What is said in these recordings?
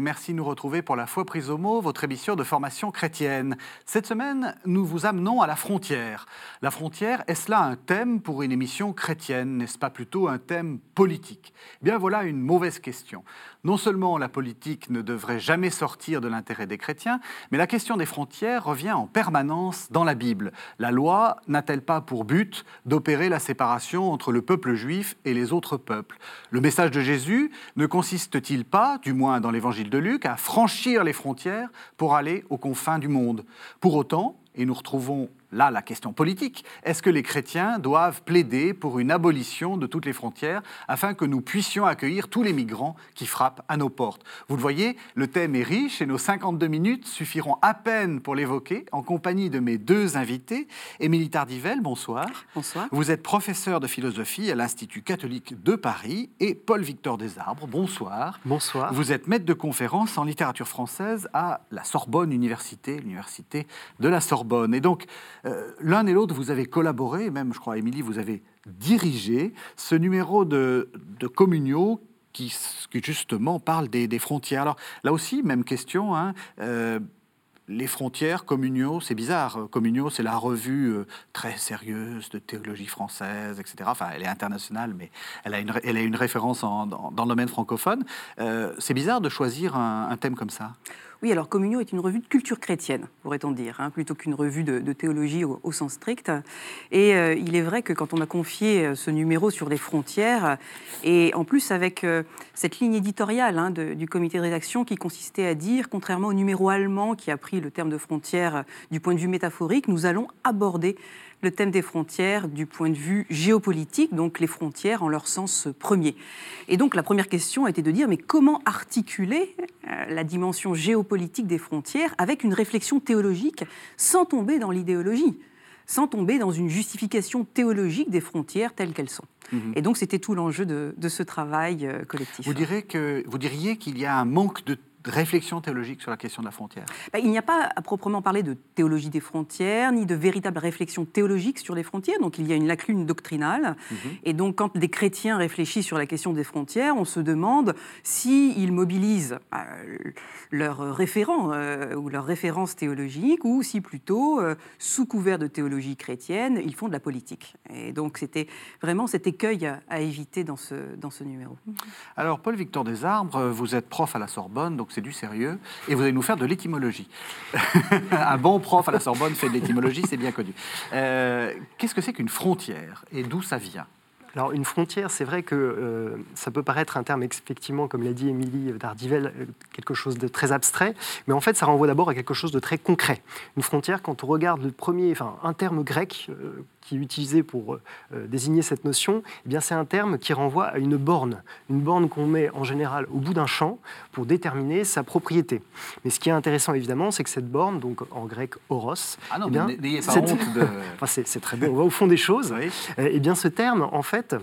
Merci de nous retrouver pour la foi prise au mot, votre émission de formation chrétienne. Cette semaine, nous vous amenons à la frontière. La frontière, est-ce là un thème pour une émission chrétienne N'est-ce pas plutôt un thème politique? Bien voilà une mauvaise question. Non seulement la politique ne devrait jamais sortir de l'intérêt des chrétiens, mais la question des frontières revient en permanence dans la Bible. La loi n'a-t-elle pas pour but d'opérer la séparation entre le peuple juif et les autres peuples? Le message de Jésus ne consiste-t-il pas, du moins dans l'évangile de Luc, à franchir les frontières pour aller aux confins du monde? Pour autant, et nous retrouvons là la question politique. Est-ce que les chrétiens doivent plaider pour une abolition de toutes les frontières afin que nous puissions accueillir tous les migrants qui frappent à nos portes? Vous le voyez, le thème est riche et nos 52 minutes suffiront à peine pour l'évoquer en compagnie de mes deux invités. Émilie Tardivelle, bonsoir. Bonsoir. Vous êtes professeur de philosophie à l'Institut catholique de Paris et Paul-Victor Desarbres, bonsoir. Bonsoir. Vous êtes maître de conférence en littérature française à la Sorbonne Université, l'université de la Sorbonne. Et donc, euh, l'un et l'autre, vous avez collaboré, même, je crois, Émilie, vous avez dirigé ce numéro de, de Communio qui, justement parle des, des, frontières. Alors là aussi, même question. Hein, euh, les frontières, Communio, c'est bizarre. Communio, c'est la revue euh, très sérieuse de théologie française, etc. Enfin, elle est internationale, mais elle a une, elle a une référence en, dans, le domaine francophone. C'est bizarre de choisir un thème comme ça. Oui, alors Communion est une revue de culture chrétienne, pourrait-on dire, hein, plutôt qu'une revue de, théologie au, sens strict. Et euh, il est vrai que quand on a confié ce numéro sur les frontières, et en plus avec euh, cette ligne éditoriale hein, du comité de rédaction qui consistait à dire, contrairement au numéro allemand qui a pris le terme de frontière du point de vue métaphorique, nous allons aborder le thème des frontières du point de vue géopolitique, donc les frontières en leur sens premier. Et donc la première question été de dire, mais comment articuler euh, la dimension géopolitique des frontières avec une réflexion théologique sans tomber dans l'idéologie sans tomber dans une justification théologique des frontières telles qu'elles sont? Mmh. Et donc c'était tout l'enjeu de, de, ce travail euh, collectif. Vous, direz que, vous diriez qu'il y a un manque de de réflexion théologique sur la question de la frontière ben, Il n'y a pas à proprement parler de théologie des frontières, ni de véritable réflexion théologique sur les frontières, donc il y a une lacune doctrinale. Mm -hmm. Et donc quand des chrétiens réfléchissent sur la question des frontières, on se demande s'ils mobilisent euh, leurs référents euh, ou leurs références théologiques, ou si plutôt, euh, sous couvert de théologie chrétienne, ils font de la politique. Et donc c'était vraiment cet écueil à, à éviter dans ce, dans ce numéro. Alors Paul-Victor Desarbres, vous êtes prof à la Sorbonne, donc c'est du sérieux, et vous allez nous faire de l'étymologie. un bon prof à la Sorbonne fait de l'étymologie, c'est bien connu. Euh, Qu'est-ce que c'est qu'une frontière et d'où ça vient? Alors une frontière, c'est vrai que euh, ça peut paraître un terme effectivement, comme l'a dit Émilie Dardivel, quelque chose de très abstrait, mais en fait ça renvoie d'abord à quelque chose de très concret. Une frontière, quand on regarde le premier, enfin un terme grec euh, qui est utilisé pour euh, désigner cette notion, eh bien c'est un terme qui renvoie à une borne, une borne qu'on met en général au bout d'un champ pour déterminer sa propriété. Mais ce qui est intéressant évidemment, c'est que cette borne, donc en grec oros, ah non, eh bien, n'ayez pas honte de... enfin, c'est très bon, on va au fond des choses. Oui. Eh bien ce terme, en fait,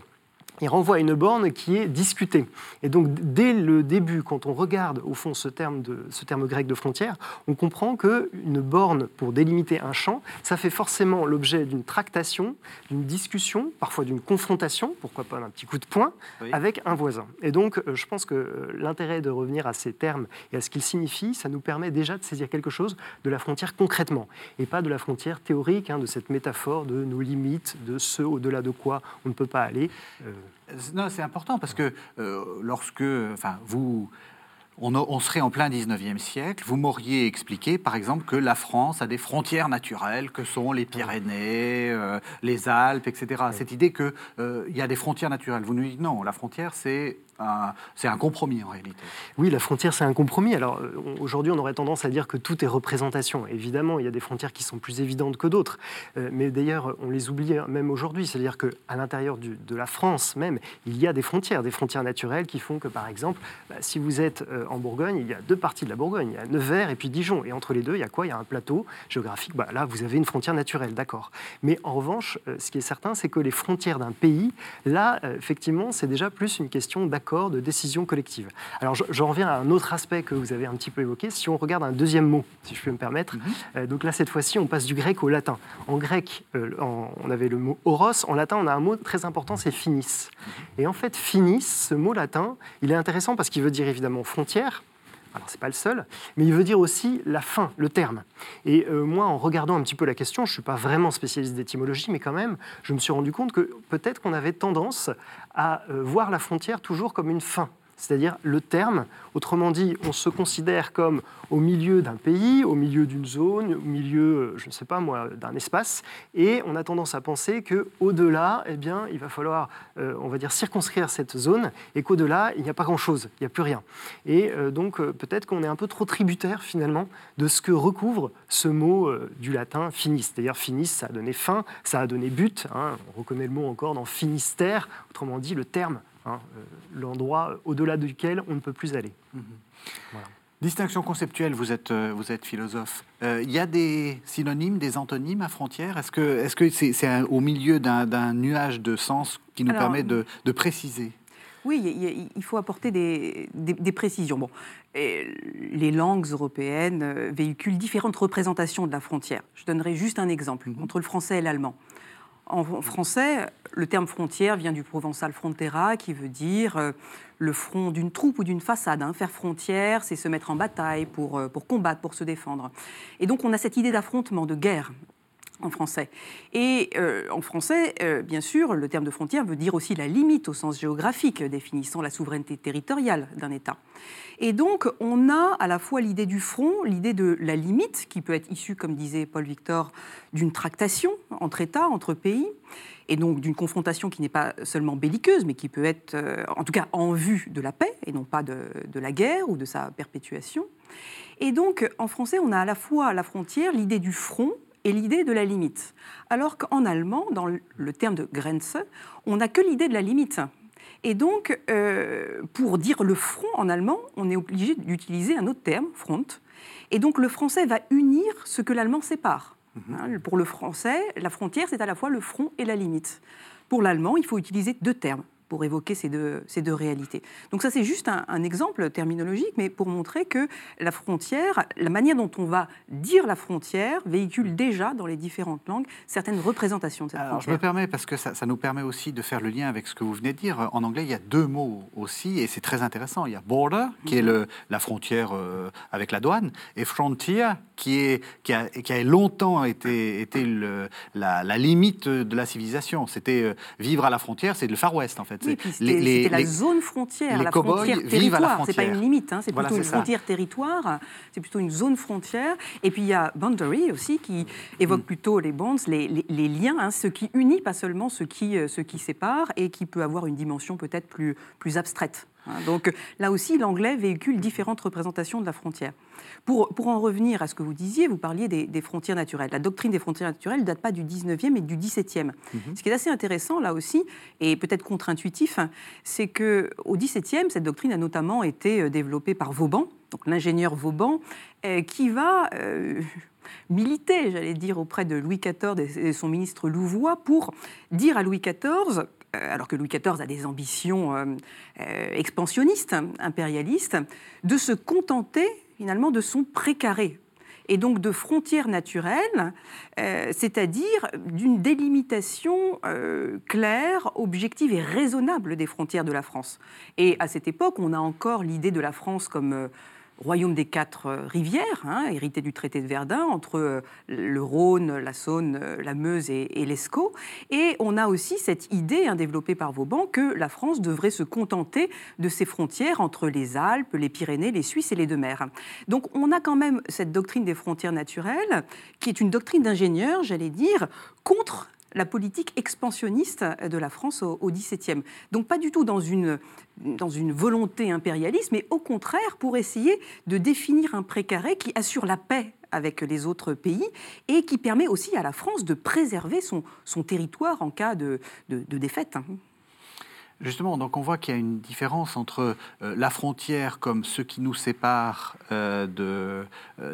il renvoie à une borne qui est discutée. Et donc, dès le début, quand on regarde au fond ce terme, de, ce terme grec de frontière, on comprend qu'une borne pour délimiter un champ, ça fait forcément l'objet d'une tractation, d'une discussion, parfois d'une confrontation, pourquoi pas d'un petit coup de poing, oui. avec un voisin. Et donc, je pense que l'intérêt de revenir à ces termes et à ce qu'ils signifient, ça nous permet déjà de saisir quelque chose de la frontière concrètement, et pas de la frontière théorique, hein, de cette métaphore de nos limites, de ce au-delà de quoi on ne peut pas aller. Euh, non, c'est important parce que euh, lorsque, enfin, vous, on, on, serait en plein 19e siècle, vous m'auriez expliqué, par exemple, que la France a des frontières naturelles, que sont les Pyrénées, euh, les Alpes, etc. Oui. Cette idée qu'il euh, y a des frontières naturelles. Vous nous dites non, la frontière, c'est c'est un compromis en réalité. Oui, la frontière, c'est un compromis. Alors aujourd'hui, on aurait tendance à dire que tout est représentation. Évidemment, il y a des frontières qui sont plus évidentes que d'autres. Euh, mais d'ailleurs, on les oublie même aujourd'hui. C'est-à-dire qu'à l'intérieur de la France même, il y a des frontières, des frontières naturelles qui font que, par exemple, bah, si vous êtes euh, en Bourgogne, il y a deux parties de la Bourgogne. Il y a Nevers et puis Dijon. Et entre les deux, il y a quoi? Il y a un plateau géographique. Bah, là, vous avez une frontière naturelle, d'accord. Mais en revanche, euh, ce qui est certain, c'est que les frontières d'un pays, là, effectivement, c'est déjà plus une question d'accord de décision collective. Alors j'en reviens à un autre aspect que vous avez un petit peu évoqué. Si on regarde un deuxième mot, si je peux me permettre, mm -hmm. euh, donc là cette fois-ci on passe du grec au latin. En grec, euh, en, on avait le mot oros, en latin on a un mot très important, c'est finis. Et en fait finis, ce mot latin, il est intéressant parce qu'il veut dire évidemment frontière, alors c'est pas le seul, mais il veut dire aussi la fin, le terme. Et euh, moi, en regardant un petit peu la question, je ne suis pas vraiment spécialiste d'étymologie, mais quand même, je me suis rendu compte que peut-être qu'on avait tendance à euh, voir la frontière toujours comme une fin c'est-à-dire le terme. Autrement dit, on se considère comme au milieu d'un pays, au milieu d'une zone, au milieu, euh, je ne sais pas moi, d'un espace, et on a tendance à penser que au-delà, eh bien, il va falloir, euh, on va dire, circonscrire cette zone, et qu'au-delà, il n'y a pas grand-chose, il n'y a plus rien. Et euh, donc, peut-être qu'on est un peu trop tributaire finalement de ce que recouvre ce mot du latin finis. D'ailleurs, finis, ça a donné fin, ça a donné but. Hein. on reconnaît le mot encore dans finistère, autrement dit, le terme Hein, euh, l'endroit au-delà duquel on ne peut plus aller. Mhm. Distinction conceptuelle, vous êtes, euh, vous êtes philosophe. Euh, il y a des synonymes, des antonymes à frontière? Est-ce que c'est -ce c'est au milieu d'un nuage de sens qui nous permet de, préciser? Oui, il faut apporter des, des, précisions. Bon, les langues européennes véhiculent différentes représentations de la frontière. Je donnerai juste un exemple mhm. entre le français et l'allemand. En français, le terme frontière vient du provençal frontera, qui veut dire euh, le front d'une troupe ou d'une façade. Hein. Faire frontière, c'est se mettre en bataille pour, euh, pour combattre, pour se défendre. Et donc on a cette idée d'affrontement, de guerre en français. Et euh, en français, bien sûr, le terme de frontière veut dire aussi la limite au sens géographique, définissant la souveraineté territoriale d'un État. Et donc, on a à la fois l'idée du front, l'idée de la limite, qui peut être issue, comme disait Paul Victor, d'une tractation entre États, entre pays, et donc d'une confrontation qui n'est pas seulement belliqueuse, mais qui peut être, euh, en tout cas, en vue de la paix, et non pas de, de la guerre ou de sa perpétuation. Et donc, en français, on a à la fois la frontière l'idée du front, et l'idée de la limite. Alors qu'en allemand, dans le terme de Grenze, on n'a que l'idée de la limite. Et donc, euh, pour dire le front en allemand, on est obligé d'utiliser un autre terme, front. Et donc, le français va unir ce que l'allemand sépare. Mhm. Hein, pour le français, la frontière, c'est à la fois le front et la limite. Pour l'allemand, il faut utiliser deux termes pour évoquer ces deux, ces deux réalités. Donc ça, c'est juste un, exemple terminologique, mais pour montrer que la frontière, la manière dont on va dire la frontière, véhicule déjà dans les différentes langues certaines représentations de cette Alors, Je me permets, parce que ça, ça, nous permet aussi de faire le lien avec ce que vous venez de dire. En anglais, il y a deux mots aussi, et c'est très intéressant. Il y a border, qui est mhm. le, la frontière euh, avec la douane, et frontier, qui, est, qui, a, qui a longtemps été, été le, la, la, limite de la civilisation. C'était euh, vivre à la frontière, c'est le Far West, en fait. C'était la zone frontière, la frontière territoire. C'est pas une limite, hein, c'est plutôt une frontière territoire. C'est plutôt une zone frontière. Et puis il y a boundary aussi qui évoque mm. plutôt les bonds, les, les, liens, hein, ce qui unit, pas seulement ce qui, euh, ce qui sépare, et qui peut avoir une dimension peut-être plus, plus abstraite. Hein. Donc là aussi, l'anglais véhicule différentes représentations de la frontière. Pour, pour, en revenir à ce que vous disiez, vous parliez des, frontières naturelles. La doctrine des frontières naturelles ne date pas du 19e, mais du 17e. Mhm. Ce qui est assez intéressant là aussi, et peut-être contre-intuitif, c'est qu'au 17e, cette doctrine a notamment été euh, développée par Vauban, donc l'ingénieur Vauban, euh, qui va... Euh, militer, j'allais dire, auprès de Louis XIV et son ministre Louvois pour dire à Louis XIV alors que Louis XIV a des ambitions euh, euh, expansionnistes, impérialistes, de se contenter finalement de son précaré et donc de frontières naturelles, c'est-à-dire d'une délimitation claire, objective et raisonnable des frontières de la France. Et à cette époque, on a encore l'idée de la France comme royaume des quatre euh, rivières, hein, hérité du traité de Verdun, entre euh, le Rhône, la Saône, euh, la Meuse et, l'Escaut. Et on a aussi cette idée hein, développée par Vauban que la France devrait se contenter de ses frontières entre les Alpes, les Pyrénées, les Suisses et les deux mers. Donc on a quand même cette doctrine des frontières naturelles, qui est une doctrine d'ingénieur, j'allais dire, contre la politique expansionniste de la France au, XVIIe. Donc pas du tout dans une, dans une volonté impérialiste, mais au contraire pour essayer de définir un précaré qui assure la paix avec les autres pays et qui permet aussi à la France de préserver son, son territoire en cas de, de défaite. Justement, donc on voit qu'il y a une différence entre euh, la frontière comme ce qui nous sépare euh, euh,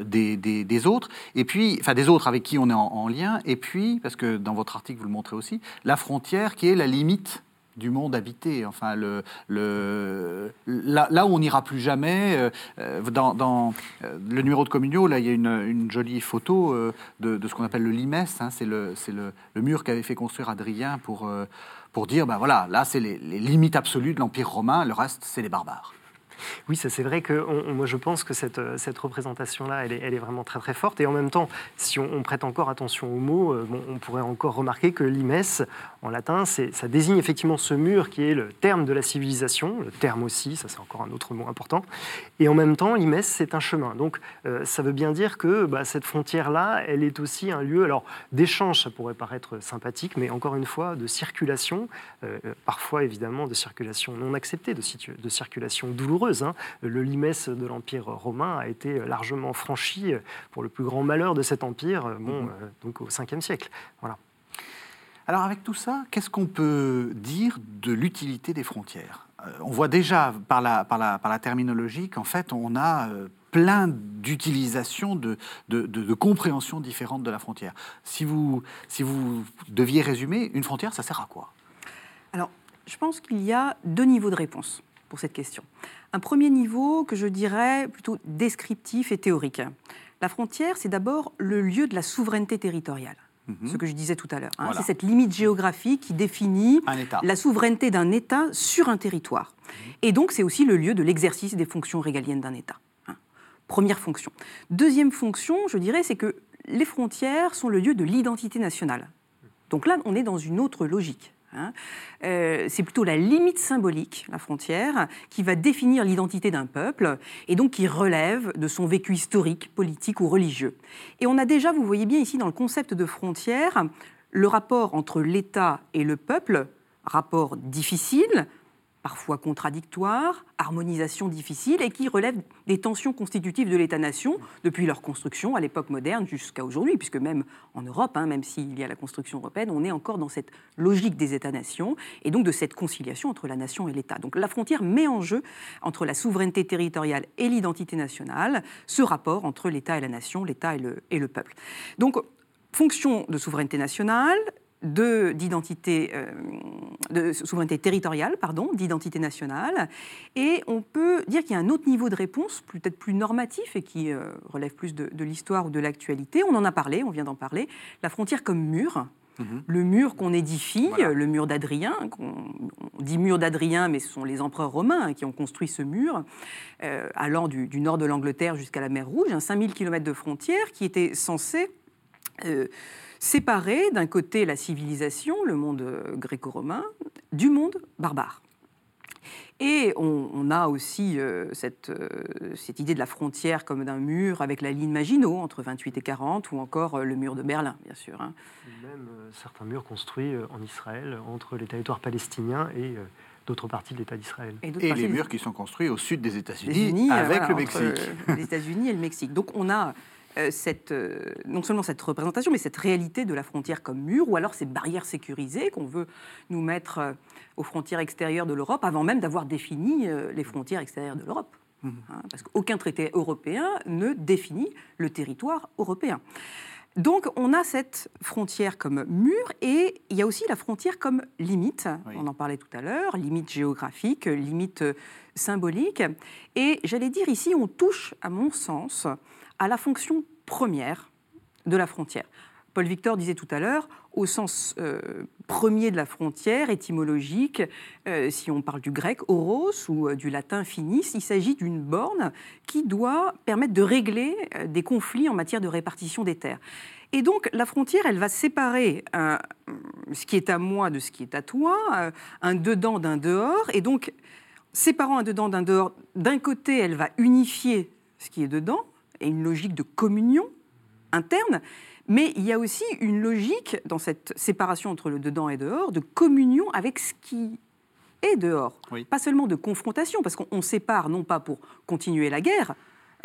des, autres, et puis, enfin des autres avec qui on est en, lien, et puis, parce que dans votre article vous le montrez aussi, la frontière qui est la limite du monde habité, enfin là, où on n'ira plus jamais. dans, le numéro de Communio, là, il y a une, jolie photo de, ce qu'on appelle le limès. Hein, c'est le, mur qu'avait fait construire Adrien pour pour dire, ben voilà, là, c'est les, limites absolues de l'Empire romain, le reste, c'est les barbares. Oui, ça c'est vrai que moi je pense que cette, cette représentation-là, elle est, elle est, vraiment très très forte. Et en même temps, si on, prête encore attention aux mots, bon, on pourrait encore remarquer que limes, en latin, ça désigne effectivement ce mur qui est le terme de la civilisation, le terme aussi, ça c'est encore un autre mot important. Et en même temps, limes, c'est un chemin. Donc ça veut bien dire que bah, cette frontière-là, elle est aussi un lieu, alors d'échange, ça pourrait paraître sympathique, mais encore une fois, de circulation, euh, parfois évidemment de circulation non acceptée, de, de circulation douloureuse. Hein. Le limès de l'Empire romain a été largement franchi pour le plus grand malheur de cet empire, euh, bon, euh, donc au 5e siècle. Voilà. Alors avec tout ça, qu'est-ce qu'on peut dire de l'utilité des frontières On voit déjà par la, terminologie qu'en fait on a plein d'utilisations, de, de, compréhensions différentes de la frontière. Si vous deviez résumer, une frontière, ça sert à quoi? Alors, je pense qu'il y a deux niveaux de réponse pour cette question. Un premier niveau que je dirais plutôt descriptif et théorique. La frontière, c'est d'abord le lieu de la souveraineté territoriale. Mhm. Ce que je disais tout à l'heure. Hein. C'est cette limite géographique qui définit la souveraineté d'un État sur un territoire. Mhm. Et donc, c'est aussi le lieu de l'exercice des fonctions régaliennes d'un État. Première fonction. Deuxième fonction, je dirais, c'est que les frontières sont le lieu de l'identité nationale. Donc là, on est dans une autre logique. Hein. Euh, c'est plutôt la limite symbolique, la frontière, qui va définir l'identité d'un peuple et donc qui relève de son vécu historique, politique ou religieux. Et on a déjà, vous voyez bien ici dans le concept de frontière, le rapport entre l'État et le peuple, rapport difficile, parfois contradictoires, harmonisation difficile et qui relèvent des tensions constitutives de l'État-nation depuis leur construction à l'époque moderne jusqu'à aujourd'hui, puisque même en Europe, hein, même s'il y a la construction européenne, on est encore dans cette logique des États-nations et donc de cette conciliation entre la nation et l'État. Donc la frontière met en jeu entre la souveraineté territoriale et l'identité nationale ce rapport entre l'État et la nation, l'État et le, et le peuple. Donc fonction de souveraineté nationale, d'identité, euh, de souveraineté territoriale, pardon, d'identité nationale. Et on peut dire qu'il y a un autre niveau de réponse, peut-être plus normatif et qui euh, relève plus de, l'histoire ou de l'actualité. On en a parlé, on vient d'en parler. La frontière comme mur. Mhm. Le mur qu'on édifie, le mur d'Adrien, on dit mur d'Adrien, mais ce sont les empereurs romains qui ont construit ce mur, euh, allant du, nord de l'Angleterre jusqu'à la mer Rouge, un 5000 km de frontière qui était censé séparer d'un côté la civilisation, le monde euh, gréco-romain, du monde barbare. Et on, a aussi euh, cette, euh, cette, idée de la frontière comme d'un mur avec la ligne Maginot entre 28 et 40, ou encore le mur de Berlin, bien sûr. Hein. Même certains murs construits en Israël entre les territoires palestiniens et d'autres parties de l'État d'Israël. Et, les murs qui sont construits au sud des États-Unis avec le Mexique. les États-Unis et le Mexique. Donc on a euh, cette, euh, non seulement cette représentation, mais cette réalité de la frontière comme mur, ou alors ces barrières sécurisées qu'on veut nous mettre euh, aux frontières extérieures de l'Europe, avant même d'avoir défini les frontières extérieures de l'Europe. Mmh. Hein, parce qu'aucun traité européen ne définit le territoire européen. Donc on a cette frontière comme mur et il y a aussi la frontière comme limite. On en parlait tout à l'heure, limite géographique, limite symbolique. Et j'allais dire ici, on touche, à mon sens, à la fonction première de la frontière. Paul Victor disait tout à l'heure, au sens euh, premier de la frontière, étymologique, euh, si on parle du grec oros ou euh, du latin finis, il s'agit d'une borne qui doit permettre de régler des conflits en matière de répartition des terres. Et donc la frontière, elle va séparer ce qui est à moi de ce qui est à toi, un dedans d'un dehors, et donc séparant un dedans d'un dehors, d'un côté, elle va unifier ce qui est dedans, et une logique de communion interne, mais il y a aussi une logique dans cette séparation entre le dedans et dehors, de communion avec ce qui est dehors. Pas seulement de confrontation, parce qu'on sépare non pas pour continuer la guerre,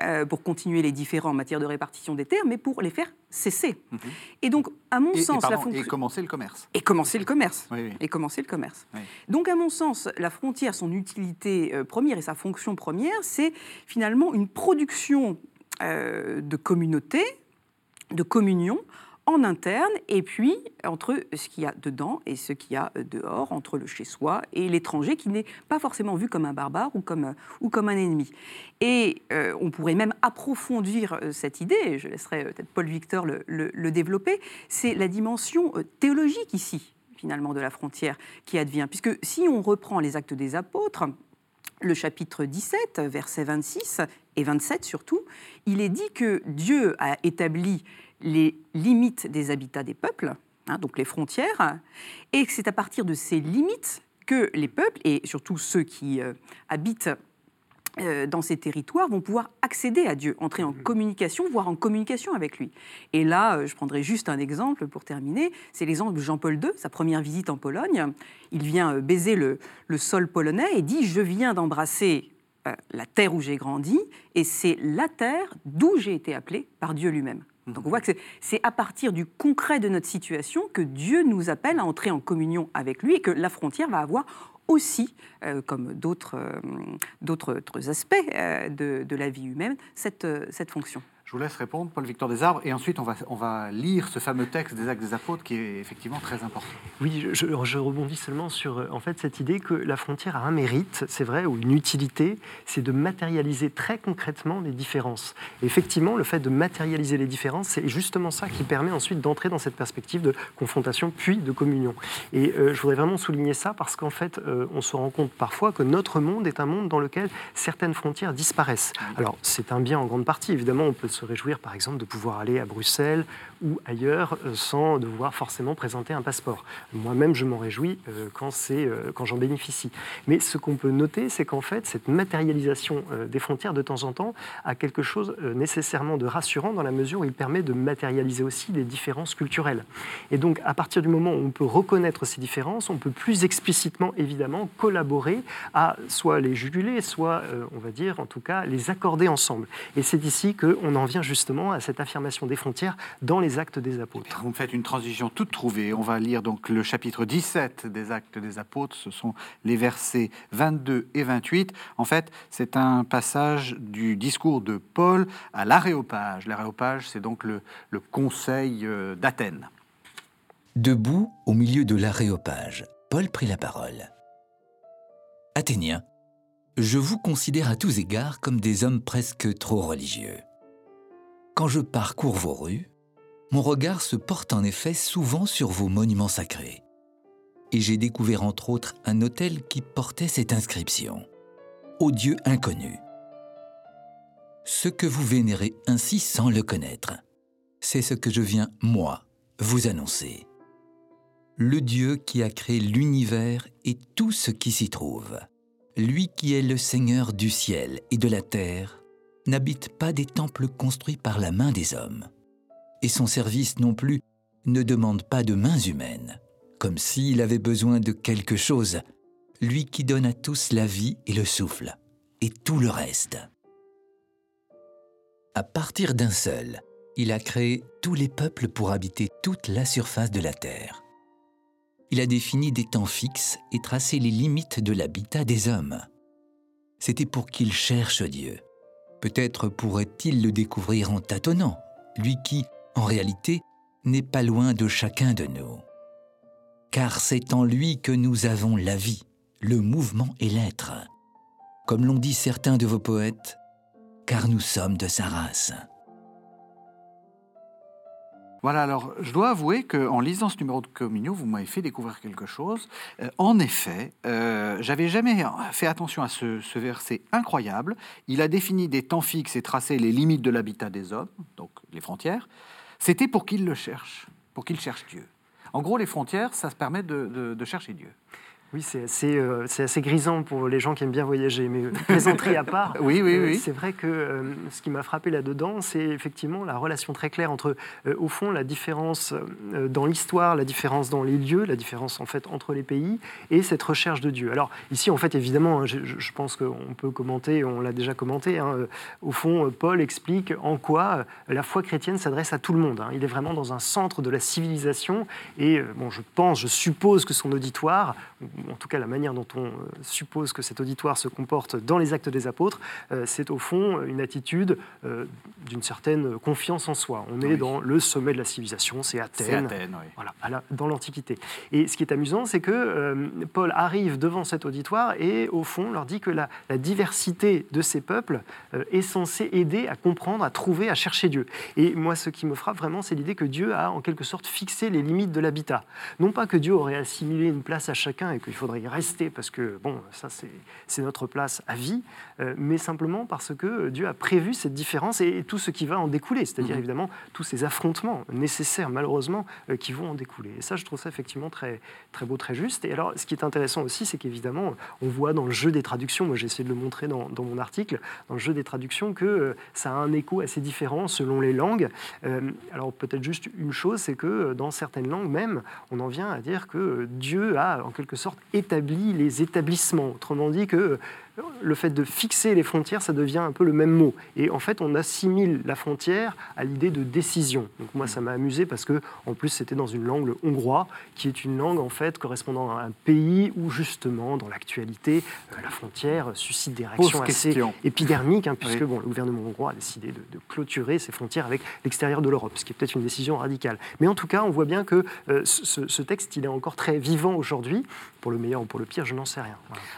euh, pour continuer les différends en matière de répartition des terres, mais pour les faire cesser. Mhm. Et donc, à mon sens, la et commencer le commerce. Et commencer le commerce. Et commencer le commerce. Donc, à mon sens, la frontière, son utilité euh, première et sa fonction première, c'est finalement une production de communauté, de communion en interne, et puis entre ce qu'il y a dedans et ce qu'il y a dehors, entre le chez-soi et l'étranger, qui n'est pas forcément vu comme un barbare ou comme, ou comme un ennemi. Et euh, on pourrait même approfondir euh, cette idée, je laisserai peut-être Paul Victor le développer, c'est la dimension théologique ici, finalement, de la frontière qui advient. Puisque si on reprend les actes des apôtres, le chapitre 17, versets 26 et 27 surtout, il est dit que Dieu a établi les limites des habitats des peuples, hein, donc les frontières, et que c'est à partir de ces limites que les peuples, et surtout ceux qui euh, habitent dans ces territoires vont pouvoir accéder à Dieu, entrer en communication, voire en communication avec lui. Et là, euh, je prendrai juste un exemple pour terminer. C'est l'exemple de Jean-Paul II, sa première visite en Pologne. Il vient euh, baiser le, sol polonais et dit Je viens d'embrasser la terre où j'ai grandi, et c'est la terre d'où j'ai été appelé par Dieu lui-même. Mmh. Donc on voit que c'est à partir du concret de notre situation que Dieu nous appelle à entrer en communion avec lui et que la frontière va avoir aussi, euh, comme d'autres euh, aspects euh, de, la vie humaine, cette fonction. Je vous laisse répondre, Paul-Victor Desarbres, et ensuite on va, on va lire ce fameux texte des Actes des Apôtres qui est effectivement très important. Oui, je, je rebondis seulement sur en fait, cette idée que la frontière a un mérite, c'est vrai, ou une utilité, c'est de matérialiser très concrètement les différences. Et effectivement, le fait de matérialiser les différences, c'est justement ça qui permet ensuite d'entrer dans cette perspective de confrontation puis de communion. Et euh, je voudrais vraiment souligner ça parce qu'en fait, euh, on se rend compte parfois que notre monde est un monde dans lequel certaines frontières disparaissent. Alors, c'est un bien en grande partie, évidemment, on peut se réjouir par exemple de pouvoir aller à Bruxelles ou ailleurs euh, sans devoir forcément présenter un passeport. Moi-même, je m'en réjouis euh, quand, euh, quand j'en bénéficie. Mais ce qu'on peut noter, c'est qu'en fait, cette matérialisation des frontières de temps en temps a quelque chose nécessairement de rassurant dans la mesure où il permet de matérialiser aussi des différences culturelles. Et donc, à partir du moment où on peut reconnaître ces différences, on peut plus explicitement, évidemment, collaborer à soit les juguler, soit, on va dire, en tout cas, les accorder ensemble. Et c'est ici qu'on en vient justement à cette affirmation des frontières dans les actes des apôtres. Vous me faites une transition toute trouvée. On va lire donc le chapitre 17 des actes des apôtres. Ce sont les versets 22 et 28. En fait, c'est un passage du discours de Paul à l'aréopage. L'aréopage, c'est donc le, le conseil euh, d'Athènes. Debout au milieu de l'aréopage, Paul prit la parole. Athéniens, je vous considère à tous égards comme des hommes presque trop religieux. Quand je parcours vos rues, mon regard se porte en effet souvent sur vos monuments sacrés. Et j'ai découvert entre autres un hôtel qui portait cette inscription Au Dieu inconnu. Ce que vous vénérez ainsi sans le connaître, c'est ce que je viens, moi, vous annoncer. Le Dieu qui a créé l'univers et tout ce qui s'y trouve, lui qui est le Seigneur du ciel et de la terre, n'habite pas des temples construits par la main des hommes. Et son service non plus ne demande pas de mains humaines, comme s'il avait besoin de quelque chose, lui qui donne à tous la vie et le souffle, et tout le reste. À partir d'un seul, il a créé tous les peuples pour habiter toute la surface de la terre. Il a défini des temps fixes et tracé les limites de l'habitat des hommes. C'était pour qu'ils cherchent Dieu Peut-être pourrait-il le découvrir en tâtonnant, lui qui, en réalité, n'est pas loin de chacun de nous. Car c'est en lui que nous avons la vie, le mouvement et l'être. Comme l'ont dit certains de vos poètes, car nous sommes de sa race. Voilà, alors je dois avouer qu'en lisant ce numéro de communion, vous m'avez fait découvrir quelque chose. Euh, en effet, euh, j'avais jamais fait attention à ce, verset incroyable. Il a défini des temps fixes et tracé les limites de l'habitat des hommes, donc les frontières. C'était pour qu'ils le cherchent, pour qu'ils cherchent Dieu. En gros, les frontières, ça se permet de chercher Dieu. Oui, c'est assez, euh, assez, grisant pour les gens qui aiment bien voyager, mais plaisanterie à part. oui, oui, oui. C'est vrai que euh, ce qui m'a frappé là-dedans, c'est effectivement la relation très claire entre, euh, au fond, la différence dans l'histoire, la différence dans les lieux, la différence en fait entre les pays, et cette recherche de Dieu. Alors ici, en fait, évidemment, hein, je, pense qu'on peut commenter, on l'a déjà commenté. Hein, au fond, Paul explique en quoi la foi chrétienne s'adresse à tout le monde. Hein. Il est vraiment dans un centre de la civilisation, et bon, je pense, je suppose que son auditoire en tout cas la manière dont on euh, suppose que cet auditoire se comporte dans les actes des apôtres, euh, c'est au fond une attitude euh, d'une certaine confiance en soi. On est dans le sommet de la civilisation, c'est Athènes, Athènes voilà, dans l'Antiquité. Et ce qui est amusant, c'est que Paul arrive devant cet auditoire et au fond leur dit que la, la diversité de ces peuples est censée aider à comprendre, à trouver, à chercher Dieu. Et moi, ce qui me frappe vraiment, c'est l'idée que Dieu a en quelque sorte fixé les limites de l'habitat. Non pas que Dieu aurait assimilé une place à chacun et que qu'il faudrait y rester parce que, bon, ça c'est notre place à vie, mais simplement parce que Dieu a prévu cette différence et, tout ce qui va en découler, c'est-à-dire mhm. évidemment tous ces affrontements nécessaires, malheureusement, euh, qui vont en découler. Et ça, je trouve ça effectivement très, très beau, très juste. Et alors, ce qui est intéressant aussi, c'est qu'évidemment, on voit dans le jeu des traductions, moi j'ai essayé de le montrer dans, dans, mon article, dans le jeu des traductions, que ça a un écho assez différent selon les langues. alors peut-être juste une chose, c'est que dans certaines langues même, on en vient à dire que Dieu a en quelque sorte établi les établissements. Autrement dit que le fait de fixer les frontières, ça devient un peu le même mot. Et en fait, on assimile la frontière à l'idée de décision. Donc moi, ça m'a amusé parce que, en plus, c'était dans une langue hongrois, qui est une langue en fait correspondant à un pays où justement, dans l'actualité, euh, la frontière suscite des réactions assez épidermiques, hein, puisque bon, le gouvernement hongrois a décidé de, clôturer ses frontières avec l'extérieur de l'Europe, ce qui est peut-être une décision radicale. Mais en tout cas, on voit bien que euh, ce, texte, il est encore très vivant aujourd'hui. Pour le meilleur ou pour le pire, je n'en sais rien.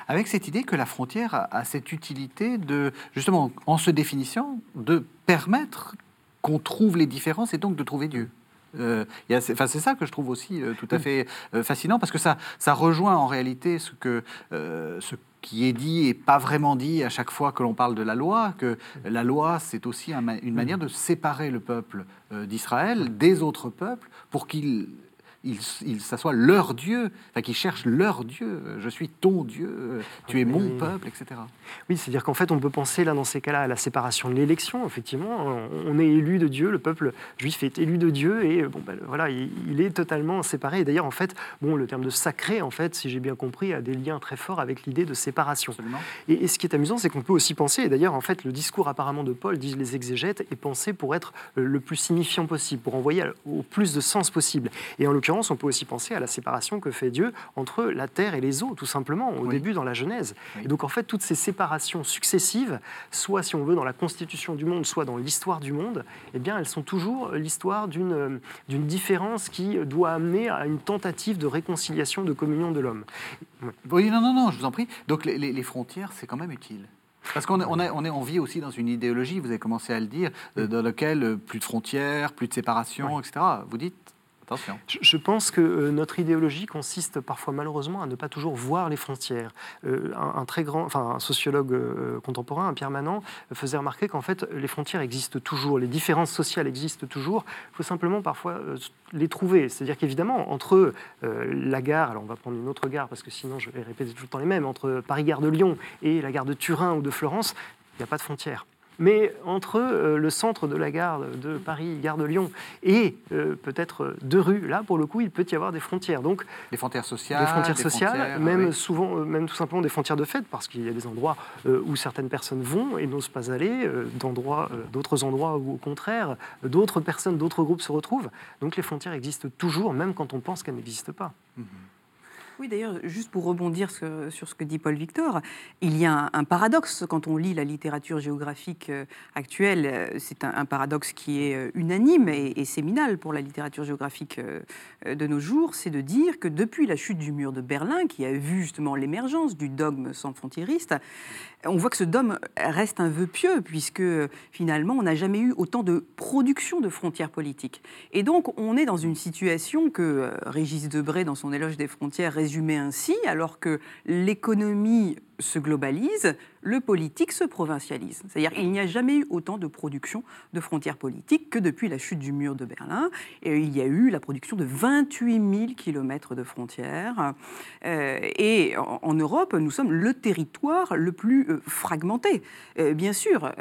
Avec cette idée que la frontière a, cette utilité de, justement, en se définissant, de permettre qu'on trouve les différences et donc de trouver Dieu. Euh, c'est ça que je trouve aussi euh, tout à fait euh, fascinant parce que ça, ça rejoint en réalité ce, que, ce qui est dit et pas vraiment dit à chaque fois que l'on parle de la loi, que la loi c'est aussi une manière de séparer le peuple d'Israël des autres peuples pour qu'ils ils, ça soit leur Dieu, enfin, qu'ils cherchent leur Dieu. Je suis ton Dieu, tu es mon peuple, etc. Oui, c'est-à-dire qu'en fait, on peut penser là, dans ces cas-là, à la séparation de l'élection. Effectivement, on est élu de Dieu, le peuple juif est élu de Dieu, et bon, ben, voilà, il, est totalement séparé. Et d'ailleurs, en fait, bon, le terme de sacré, en fait, si j'ai bien compris, a des liens très forts avec l'idée de séparation. Et, et, ce qui est amusant, c'est qu'on peut aussi penser, et d'ailleurs, en fait, le discours apparemment de Paul, disent les exégètes, est pensé pour être le plus signifiant possible, pour envoyer au plus de sens possible. Et en l'occurrence, on peut aussi penser à la séparation que fait Dieu entre la terre et les eaux, tout simplement, au début dans la Genèse. Et donc en fait, toutes ces séparations successives, soit si on veut dans la constitution du monde, soit dans l'histoire du monde, eh bien elles sont toujours l'histoire d'une d'une différence qui doit amener à une tentative de réconciliation, de communion de l'homme. Oui, non, non, non, je vous en prie. Donc les, frontières, c'est quand même utile. Parce qu'on on, on, on vit aussi dans une idéologie, vous avez commencé à le dire, euh, dans laquelle euh, plus de frontières, plus de séparation, etc. Vous dites je pense que euh, notre idéologie consiste parfois malheureusement à ne pas toujours voir les frontières. Euh, un, très grand, enfin un sociologue euh, contemporain, un Pierre Manant, faisait remarquer qu'en fait les frontières existent toujours, les différences sociales existent toujours. Il faut simplement parfois les trouver. C'est-à-dire qu'évidemment entre la gare, alors on va prendre une autre gare parce que sinon je vais répéter tout le temps les mêmes, entre Paris-Gare de Lyon et la gare de Turin ou de Florence, il n'y a pas de frontières mais entre euh, le centre de la gare de Paris, gare de Lyon, et euh, peut-être deux rues, là, pour le coup, il peut y avoir des frontières. Donc, des frontières sociales, des frontières sociales, même souvent, euh, même tout simplement des frontières de fait, parce qu'il y a des endroits où certaines personnes vont et n'osent pas aller, d'endroits, d'autres endroits où, au contraire, d'autres personnes, d'autres groupes se retrouvent. Donc, les frontières existent toujours, même quand on pense qu'elles n'existent pas. Mhm. Oui, d'ailleurs, juste pour rebondir sur ce que dit Paul Victor, il y a un, paradoxe quand on lit la littérature géographique euh, actuelle. Euh, c'est un, paradoxe qui est euh, unanime et, séminal pour la littérature géographique de nos jours, c'est de dire que depuis la chute du mur de Berlin, qui a vu justement l'émergence du dogme sans frontiériste, on voit que ce dogme reste un vœu pieux, puisque finalement, on n'a jamais eu autant de production de frontières politiques. Et donc, on est dans une situation que Régis Debray, dans son éloge des frontières, ainsi, alors que l'économie se globalise, le politique se provincialise. C'est-à-dire qu'il n'y a jamais eu autant de production de frontières politiques que depuis la chute du mur de Berlin. Il y a eu la production de 28 000 kilomètres de frontières. Euh, et en, Europe, nous sommes le territoire le plus euh, fragmenté. Euh, bien sûr,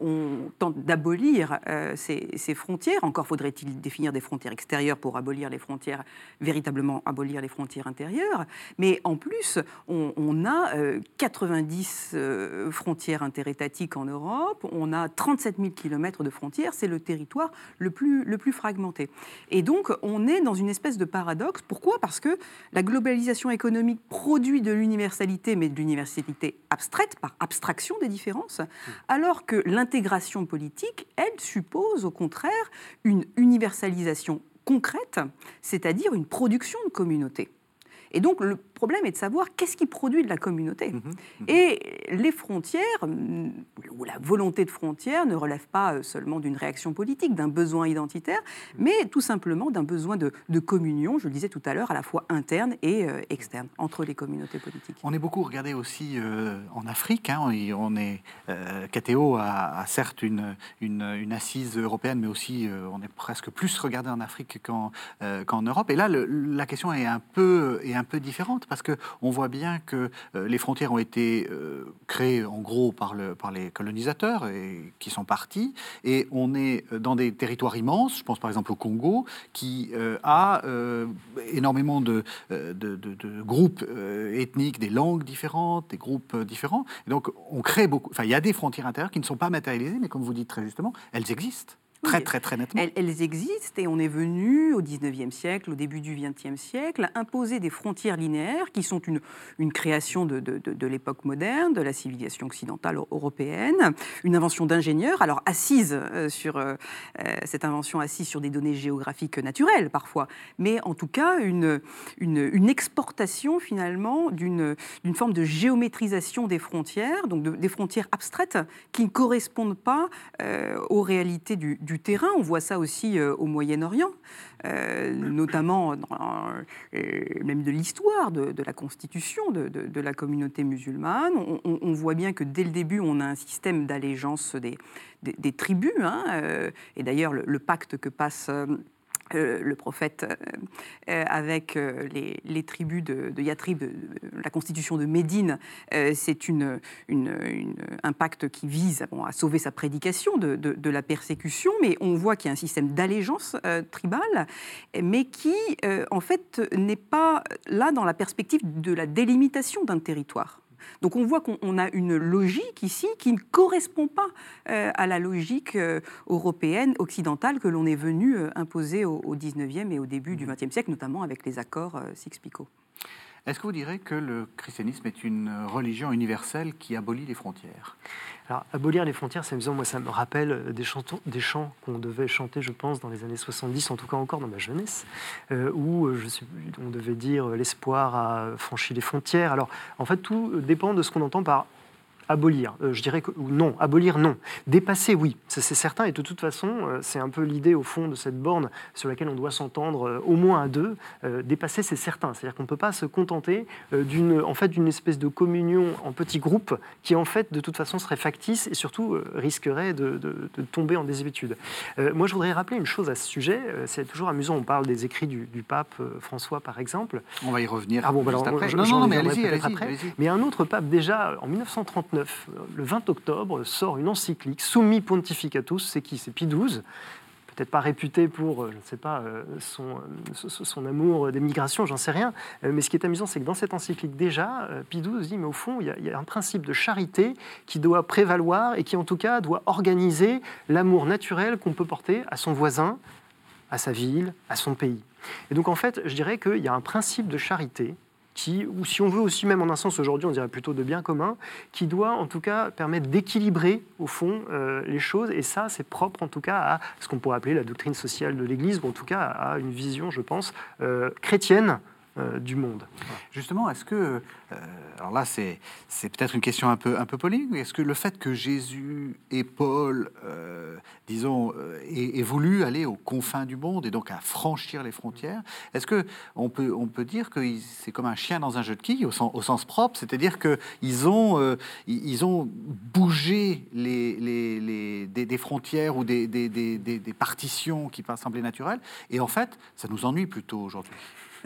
on tente d'abolir ces, frontières. Encore faudrait-il définir des frontières extérieures pour abolir les frontières, véritablement abolir les frontières intérieures. Mais en plus, on a 90 euh, frontières interétatiques en Europe, on a 37 000 km de frontières, c'est le territoire le plus, le plus fragmenté. Et donc, on est dans une espèce de paradoxe. Pourquoi? Parce que la globalisation économique produit de l'universalité, mais de l'universalité abstraite, par abstraction des différences, alors que l'intégration politique, elle, suppose au contraire une universalisation concrète, c'est-à-dire une production de communautés. Et donc le problème est de savoir qu'est-ce qui produit de la communauté. Mhm. Mhm. Et les frontières, mm, ou la volonté de frontière ne relève pas euh, seulement d'une réaction politique, d'un besoin identitaire, mais tout simplement d'un besoin de, communion, je le disais tout à l'heure, à la fois interne et euh, externe, entre les communautés politiques. On est beaucoup regardé aussi en Afrique. Hein, on est, KTO a, certes une, une, assise européenne, mais aussi on est presque plus regardé en Afrique qu'en Europe. Et là, la question est un peu, est un peu différente parce qu'on voit bien que les frontières ont été créées en gros par, le, par les colonisateurs et, qui sont partis. Et on est dans des territoires immenses, je pense par exemple au Congo, qui euh, a euh, énormément de, euh, de, de, groupes ethniques, des langues différentes, des groupes différents. Et donc on crée beaucoup. Enfin, il y a des frontières intérieures qui ne sont pas matérialisées, mais comme vous dites très justement, elles existent. Très, très, très nettement. Elles, existent et on est venu au 19e siècle, au début du 20e siècle, imposer des frontières linéaires qui sont une, une création de, de, de, l'époque moderne, de la civilisation occidentale européenne, une invention d'ingénieurs, alors assise euh, sur euh, euh, cette invention assise sur des données géographiques naturelles parfois, mais en tout cas une, une, une exportation finalement d'une forme de géométrisation des frontières, donc des frontières abstraites qui ne correspondent pas aux réalités du du terrain. On voit ça aussi euh, au Moyen-Orient, euh, notamment dans, euh, même de l'histoire de, la constitution de, la communauté musulmane. On, voit bien que dès le début, on a un système d'allégeance des, tribus. Hein, et d'ailleurs, le, pacte que passe euh, le prophète euh, euh, avec les, tribus de, de Yatrib, la constitution de Médine, c'est un pacte qui vise à sauver sa prédication de, la persécution, mais on voit qu'il y a un système d'allégeance tribale, mais qui en fait n'est pas là dans la perspective de la délimitation d'un territoire. Donc on voit qu'on a une logique ici qui ne correspond pas euh, à la logique euh, européenne, occidentale que l'on est venu euh, imposer au, au, 19e et au début du 20e siècle, notamment avec les accords Sykes-Picot. Est-ce que vous direz que le christianisme est une religion universelle qui abolit les frontières? Alors, abolir les frontières, c'est. Moi, ça me rappelle des, chantons, des chants qu'on devait chanter, je pense, dans les années 70, en tout cas encore dans ma jeunesse, euh, où euh, on devait dire euh, l'espoir a franchi les frontières. Alors, en fait, tout dépend de ce qu'on entend par abolir. Euh, je dirais que non, abolir non. Dépasser oui, c'est certain. Et de toute façon, euh, c'est un peu l'idée au fond de cette borne sur laquelle on doit s'entendre euh, au moins à deux. dépasser, c'est certain. C'est-à-dire qu'on ne peut pas se contenter d'une en fait, d'une espèce de communion en petits groupes qui en fait de toute façon serait factice et surtout risquerait de, tomber en désuétude. moi, je voudrais rappeler une chose à ce sujet. c'est toujours amusant. On parle des écrits du, pape François, par exemple. On va y revenir. Ah bon, bah juste après. non, non, mais allez-y, allez Mais un autre pape déjà en 1939 le 20 octobre, sort une encyclique, Summi Pontificatus, c'est qui? C'est Pie XII, peut-être pas réputé pour, euh, je ne sais pas, euh, son, euh, son amour des migrations, j'en sais rien. Mais ce qui est amusant, c'est que dans cette encyclique, déjà, Pie XII dit, mais au fond, il y, a, un principe de charité qui doit prévaloir et qui, en tout cas, doit organiser l'amour naturel qu'on peut porter à son voisin, à sa ville, à son pays. Et donc, en fait, je dirais qu'il y a un principe de charité ou si on veut aussi même en un sens aujourd'hui, on dirait plutôt de bien commun, qui doit en tout cas permettre d'équilibrer au fond euh, les choses. Et ça, c'est propre en tout cas à ce qu'on pourrait appeler la doctrine sociale de l'Église, ou en tout cas à une vision, je pense, euh, chrétienne du monde. Justement, est-ce que, euh, alors là c'est, peut-être une question un peu, un peu est-ce que le fait que Jésus et Paul, euh, disons, aient, voulu aller aux confins du monde et donc à franchir les frontières, est-ce que on peut, on peut dire que c'est comme un chien dans un jeu de quilles au sens, propre, c'est-à-dire qu'ils ont, ils ont bougé les, les, les des, frontières ou des, des, des, partitions qui semblaient naturelles, et en fait, ça nous ennuie plutôt aujourd'hui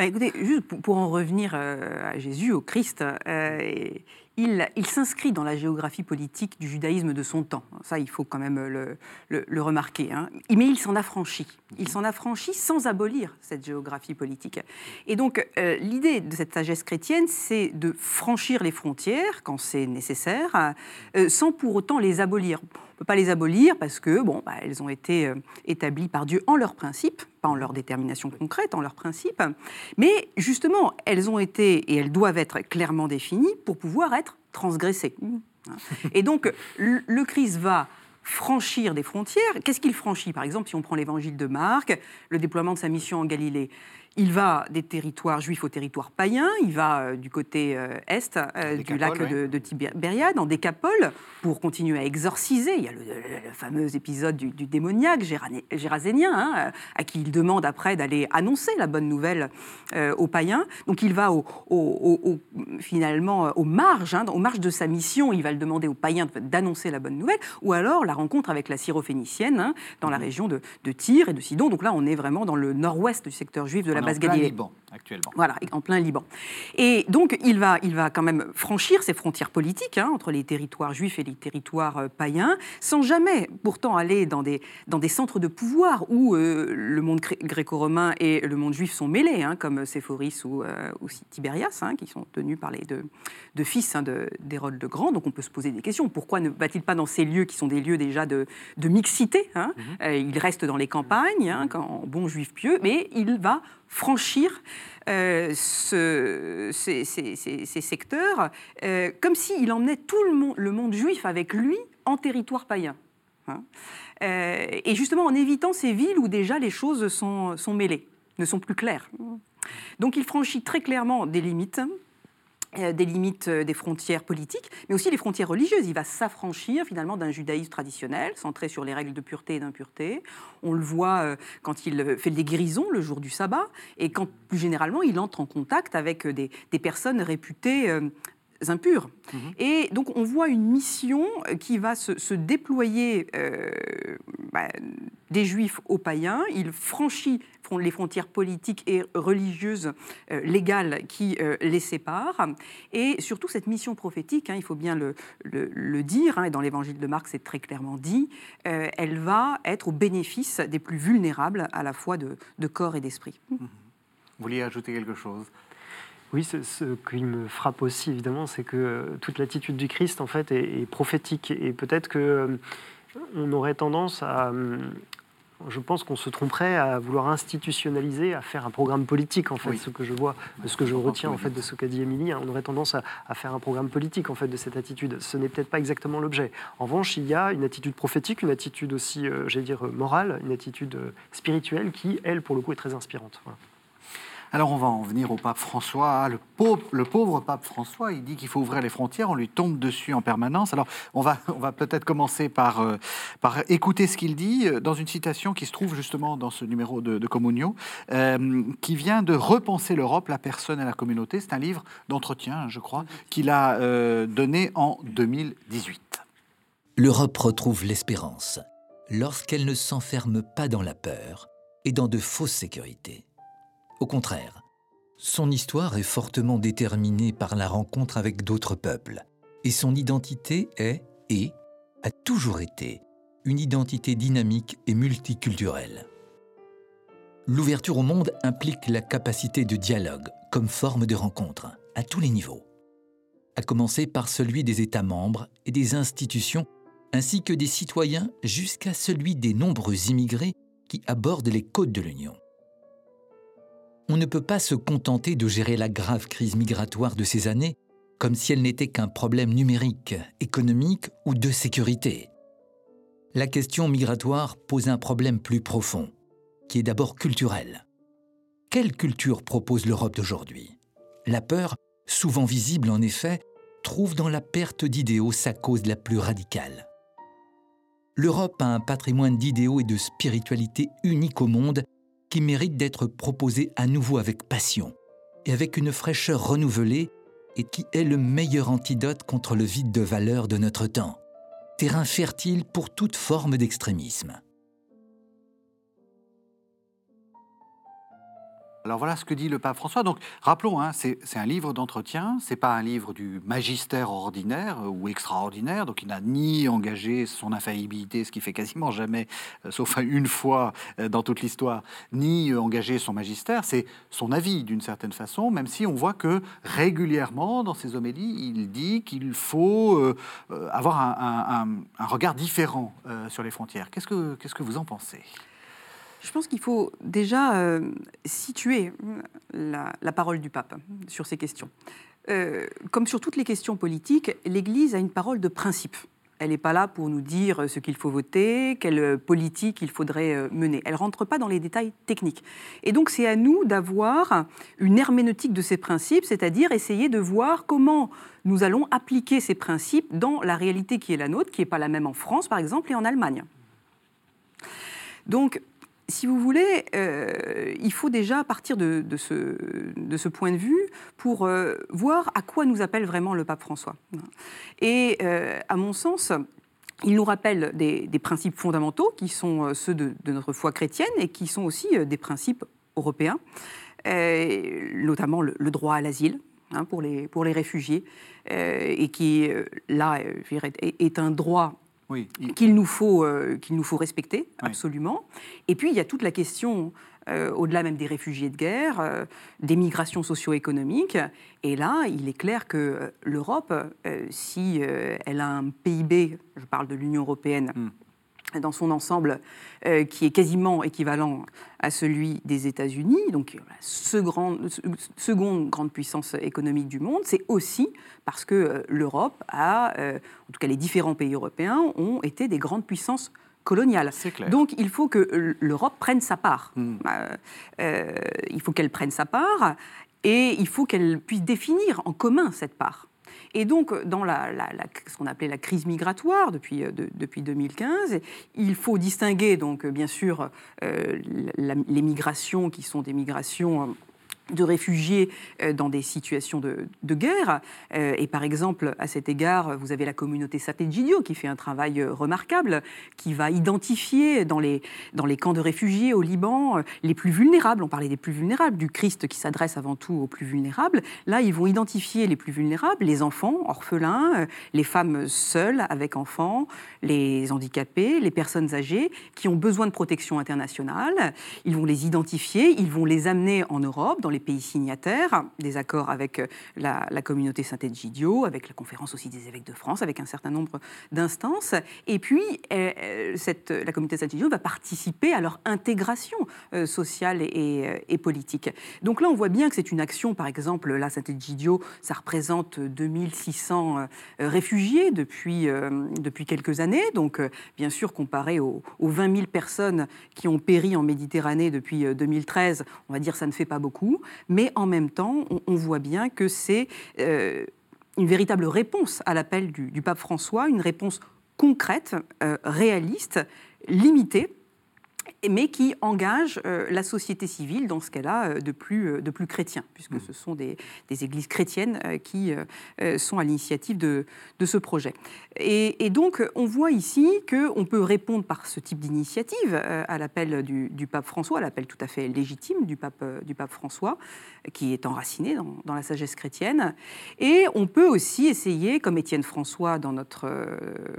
écoutez, juste pour, en revenir euh, à Jésus, au Christ, euh, il, s'inscrit dans la géographie politique du judaïsme de son temps. Ça, il faut quand même le, remarquer. Hein. Mais il s'en affranchit. Il s'en affranchit sans abolir cette géographie politique. Et donc, euh, l'idée de cette sagesse chrétienne, c'est de franchir les frontières quand c'est nécessaire, euh, sans pour autant les abolir. On ne peut pas les abolir parce que, bon, bah, elles ont été euh, établies par Dieu en leur principe, pas en leur détermination concrète, en leur principe. Mais justement, elles ont été et elles doivent être clairement définies pour pouvoir être transgressé. Et donc, le Christ va franchir des frontières. Qu'est-ce qu'il franchit? Par exemple, si on prend l'évangile de Marc, le déploiement de sa mission en Galilée, il va des territoires juifs aux territoires païens, il va euh, du côté euh, est euh, du lac de, de, Tibériade, en Décapole, pour continuer à exorciser. Il y a le, fameux épisode du, démoniaque gérasénien, hein, à qui il demande après d'aller annoncer la bonne nouvelle aux païens. Donc il va au, finalement aux marges, hein, aux marges de sa mission, il va le demander aux païens d'annoncer la bonne nouvelle, ou alors la rencontre avec la syrophénicienne hein, dans la mmh. région de, de Tyr et de Sidon. Donc là, on est vraiment dans le nord-ouest du secteur juif de la en plein Liban, actuellement. Voilà, en plein Liban. Et donc, il va, il va quand même franchir ces frontières politiques hein, entre les territoires juifs et les territoires euh, païens, sans jamais pourtant aller dans des, dans des centres de pouvoir où euh, le monde gréco-romain et le monde juif sont mêlés, hein, comme Séphoris ou, euh, Tibérias, hein, qui sont tenus par les deux, deux fils d'Hérode le Grand. Donc, on peut se poser des questions. Pourquoi ne va-t-il pas dans ces lieux qui sont des lieux déjà de, de mixité mhm. Il reste dans les campagnes, en bon juif pieux, mais il va franchir euh, ce, ces, secteurs, euh, comme s'il emmenait tout le monde, le monde, juif avec lui en territoire païen. Hein. Euh, et justement en évitant ces villes où déjà les choses sont, sont mêlées, ne sont plus claires. Donc il franchit très clairement des limites des limites euh, des frontières politiques, mais aussi les frontières religieuses. Il va s'affranchir finalement d'un judaïsme traditionnel, centré sur les règles de pureté et d'impureté. On le voit euh, quand il fait des guérisons le jour du sabbat, et quand plus généralement il entre en contact avec des, personnes réputées impures. Mhm. Et donc on voit une mission qui va se, déployer bah, des juifs aux païens. Il franchit les frontières politiques et religieuses euh, légales qui euh, les séparent. Et surtout cette mission prophétique, hein, il faut bien le, le, dire, hein, et dans l'évangile de Marc c'est très clairement dit, euh, elle va être au bénéfice des plus vulnérables à la fois de, de corps et d'esprit. Vous vouliez ajouter quelque chose? Oui, ce, qui me frappe aussi, évidemment, c'est que toute l'attitude du Christ, en fait, est, est prophétique. Et peut-être que on aurait tendance à, je pense qu'on se tromperait à vouloir institutionnaliser, à faire un programme politique, en fait, ce que je vois, ce que je retiens, en fait, de ce qu'a dit Émilie. Hein. on aurait tendance à, faire un programme politique, en fait, de cette attitude. Ce n'est peut-être pas exactement l'objet. En revanche, il y a une attitude prophétique, une attitude aussi, euh, j'allais dire, morale, une attitude euh, spirituelle qui, elle, pour le coup, est très inspirante. Alors on va en venir au pape François. Le pauvre, pape François, il dit qu'il faut ouvrir les frontières, on lui tombe dessus en permanence. Alors on va, peut-être commencer par, euh, par écouter ce qu'il dit euh, dans une citation qui se trouve justement dans ce numéro de, de Communio, euh, qui vient de repenser l'Europe, la personne et la communauté. C'est un livre d'entretien, je crois, qu'il a donné en 2018. L'Europe retrouve l'espérance lorsqu'elle ne s'enferme pas dans la peur et dans de fausses sécurités. Au contraire, son histoire est fortement déterminée par la rencontre avec d'autres peuples, et son identité est, et, a toujours été, une identité dynamique et multiculturelle. L'ouverture au monde implique la capacité de dialogue comme forme de rencontre, à tous les niveaux, à commencer par celui des États membres et des institutions, ainsi que des citoyens jusqu'à celui des nombreux immigrés qui abordent les côtes de l'Union on ne peut pas se contenter de gérer la grave crise migratoire de ces années comme si elle n'était qu'un problème numérique, économique ou de sécurité. La question migratoire pose un problème plus profond, qui est d'abord culturel. Quelle culture propose l'Europe d'aujourd'hui? La peur, souvent visible en effet, trouve dans la perte d'idéaux sa cause la plus radicale. L'Europe a un patrimoine d'idéaux et de spiritualité unique au monde qui mérite d'être proposé à nouveau avec passion et avec une fraîcheur renouvelée et qui est le meilleur antidote contre le vide de valeur de notre temps, terrain fertile pour toute forme d'extrémisme. Alors voilà ce que dit le pape François. Donc rappelons, hein, c'est un livre d'entretien, c'est pas un livre du magistère ordinaire euh, ou extraordinaire, donc il n'a ni engagé son infaillibilité, ce qui fait quasiment jamais, euh, sauf une fois euh, dans toute l'histoire, ni engagé son magistère, c'est son avis d'une certaine façon, même si on voit que régulièrement dans ses homélies, il dit qu'il faut avoir un, regard différent sur les frontières. Qu'est-ce que, qu'est-ce que vous en pensez? Je pense qu'il faut déjà euh, situer la, parole du pape sur ces questions. Euh, comme sur toutes les questions politiques, l'Église a une parole de principe. Elle n'est pas là pour nous dire ce qu'il faut voter, quelle politique il faudrait mener. Elle ne rentre pas dans les détails techniques. Et donc c'est à nous d'avoir une herméneutique de ces principes, c'est-à-dire essayer de voir comment nous allons appliquer ces principes dans la réalité qui est la nôtre, qui n'est pas la même en France par exemple et en Allemagne. Donc si vous voulez, euh, il faut déjà partir de, ce, point de vue pour euh, voir à quoi nous appelle vraiment le pape François. Et euh, à mon sens, il nous rappelle des, principes fondamentaux qui sont ceux de, notre foi chrétienne et qui sont aussi des principes européens, notamment le, droit à l'asile. Hein, pour, les, pour les réfugiés, et qui, là, est, est un droit qu'il nous, faut, euh, qu'il nous faut respecter, absolument. Et puis, il y a toute la question, euh, au-delà même des réfugiés de guerre, euh, des migrations socio-économiques. Et là, il est clair que l'Europe, si elle a un PIB, je parle de l'Union européenne, hmm dans son ensemble, euh, qui est quasiment équivalent à celui des États-Unis, donc la seconde grande puissance économique du monde, c'est aussi parce que euh, l'Europe a, euh, en tout cas les différents pays européens, ont été des grandes puissances coloniales. Clair. Donc il faut que l'Europe prenne sa part. Hmm. il faut qu'elle prenne sa part et il faut qu'elle puisse définir en commun cette part. Et donc, dans la, ce qu'on appelait la crise migratoire depuis, euh, depuis 2015, il faut distinguer, donc, bien sûr, euh, les migrations qui sont des migrations euh, de réfugiés euh, dans des situations de, guerre. Euh, et par exemple, à cet égard, vous avez la communauté Sategidio qui fait un travail euh, remarquable, qui va identifier dans les, dans les camps de réfugiés au Liban les plus vulnérables. On parlait des plus vulnérables, du Christ qui s'adresse avant tout aux plus vulnérables. Là, ils vont identifier les plus vulnérables, les enfants, orphelins, les femmes seules avec enfants, les handicapés, les personnes âgées qui ont besoin de protection internationale. Ils vont les identifier, ils vont les amener en Europe, dans les pays signataires, des accords avec euh, la, communauté Saint-Egidio, avec la conférence aussi des évêques de France, avec un certain nombre d'instances. Et puis, euh, euh, la communauté Saint-Egidio va participer à leur intégration sociale et, politique. Donc là, on voit bien que c'est une action, par exemple, là, Saint-Egidio, ça représente 2600 réfugiés depuis, depuis quelques années. Donc, bien sûr, comparé aux, aux 20 000 personnes qui ont péri en Méditerranée depuis 2013, on va dire ça ne fait pas beaucoup mais en même temps, on, voit bien que c'est euh, une véritable réponse à l'appel du, pape François, une réponse concrète, euh, réaliste, limitée mais qui engage euh, la société civile dans ce qu'elle a euh, de plus, euh, de plus chrétien, puisque mmh. ce sont des, églises chrétiennes qui sont à l'initiative de, de, ce projet. Et, donc, on voit ici qu'on peut répondre par ce type d'initiative à l'appel du, pape François, à l'appel tout à fait légitime du pape, du pape François, qui est enraciné dans, dans, la sagesse chrétienne. Et on peut aussi essayer, comme Étienne François dans notre,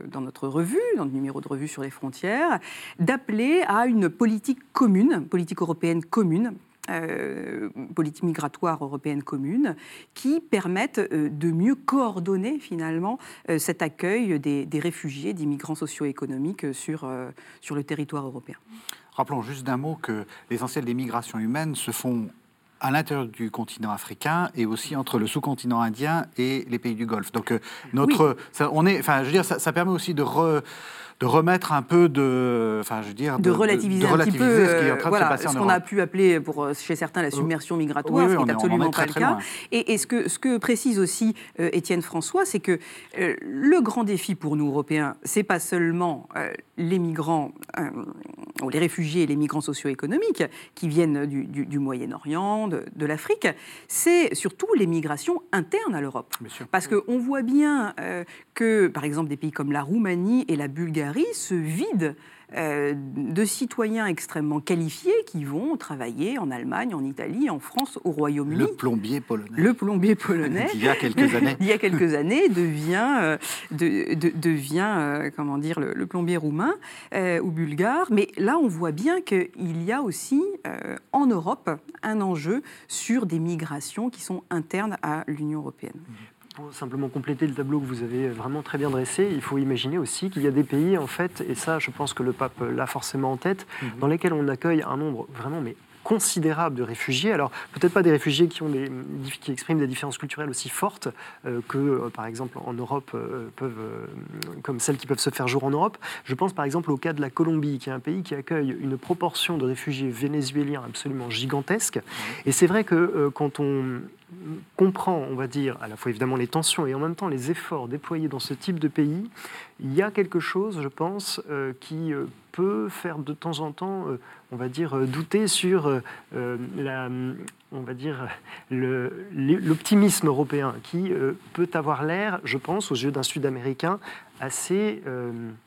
dans notre revue, dans le numéro de revue sur les frontières, d'appeler à une politique commune, politique européenne commune, euh, politique migratoire européenne commune, qui permettent euh, de mieux coordonner finalement euh, cet accueil des, réfugiés, des migrants socio-économiques sur, sur le territoire européen. Rappelons juste d'un mot que l'essentiel des migrations humaines se font à l'intérieur du continent africain et aussi entre le sous-continent indien et les pays du Golfe. Donc notre, on est, enfin, je veux dire, ça, ça permet aussi de re, de remettre un peu de, enfin, je veux dire, de, relativiser, un petit peu, ce qui est en train de se passer ce qu'on a pu appeler pour chez certains la submersion migratoire, ce qui n'est absolument pas le cas. Et, ce que ce que précise aussi euh, Étienne François, c'est que euh, le grand défi pour nous Européens, c'est pas seulement euh, les migrants ou les réfugiés et les migrants socio-économiques qui viennent du, Moyen-Orient, de, de l'Afrique, c'est surtout les migrations internes à l'Europe. Parce qu'on voit bien que, par exemple, des pays comme la Roumanie et la Bulgarie se vident euh, de citoyens extrêmement qualifiés qui vont travailler en Allemagne, en Italie, en France, au Royaume-Uni. Le plombier polonais. Le plombier polonais. il y a quelques années. il y a quelques années, devient, euh, devient euh, comment dire, le, plombier roumain ou bulgare. Mais là, on voit bien qu'il y a aussi en Europe un enjeu sur des migrations qui sont internes à l'Union européenne. Pour simplement compléter le tableau que vous avez vraiment très bien dressé, il faut imaginer aussi qu'il y a des pays, en fait, et ça, je pense que le pape l'a forcément en tête, mhm. dans lesquels on accueille un nombre vraiment mais considérable de réfugiés. Alors peut-être pas des réfugiés qui, ont des, qui expriment des différences culturelles aussi fortes que, par exemple, en Europe, peuvent, comme celles qui peuvent se faire jour en Europe. Je pense par exemple au cas de la Colombie, qui est un pays qui accueille une proportion de réfugiés vénézuéliens absolument gigantesque. Et c'est vrai que quand on comprend, on va dire, à la fois évidemment les tensions et en même temps les efforts déployés dans ce type de pays, il y a quelque chose, je pense, euh, qui euh, peut faire de temps en temps, euh, on va dire, douter sur la, on va dire, l'optimisme européen qui peut avoir l'air, je pense, aux yeux d'un Sud-Américain, assez,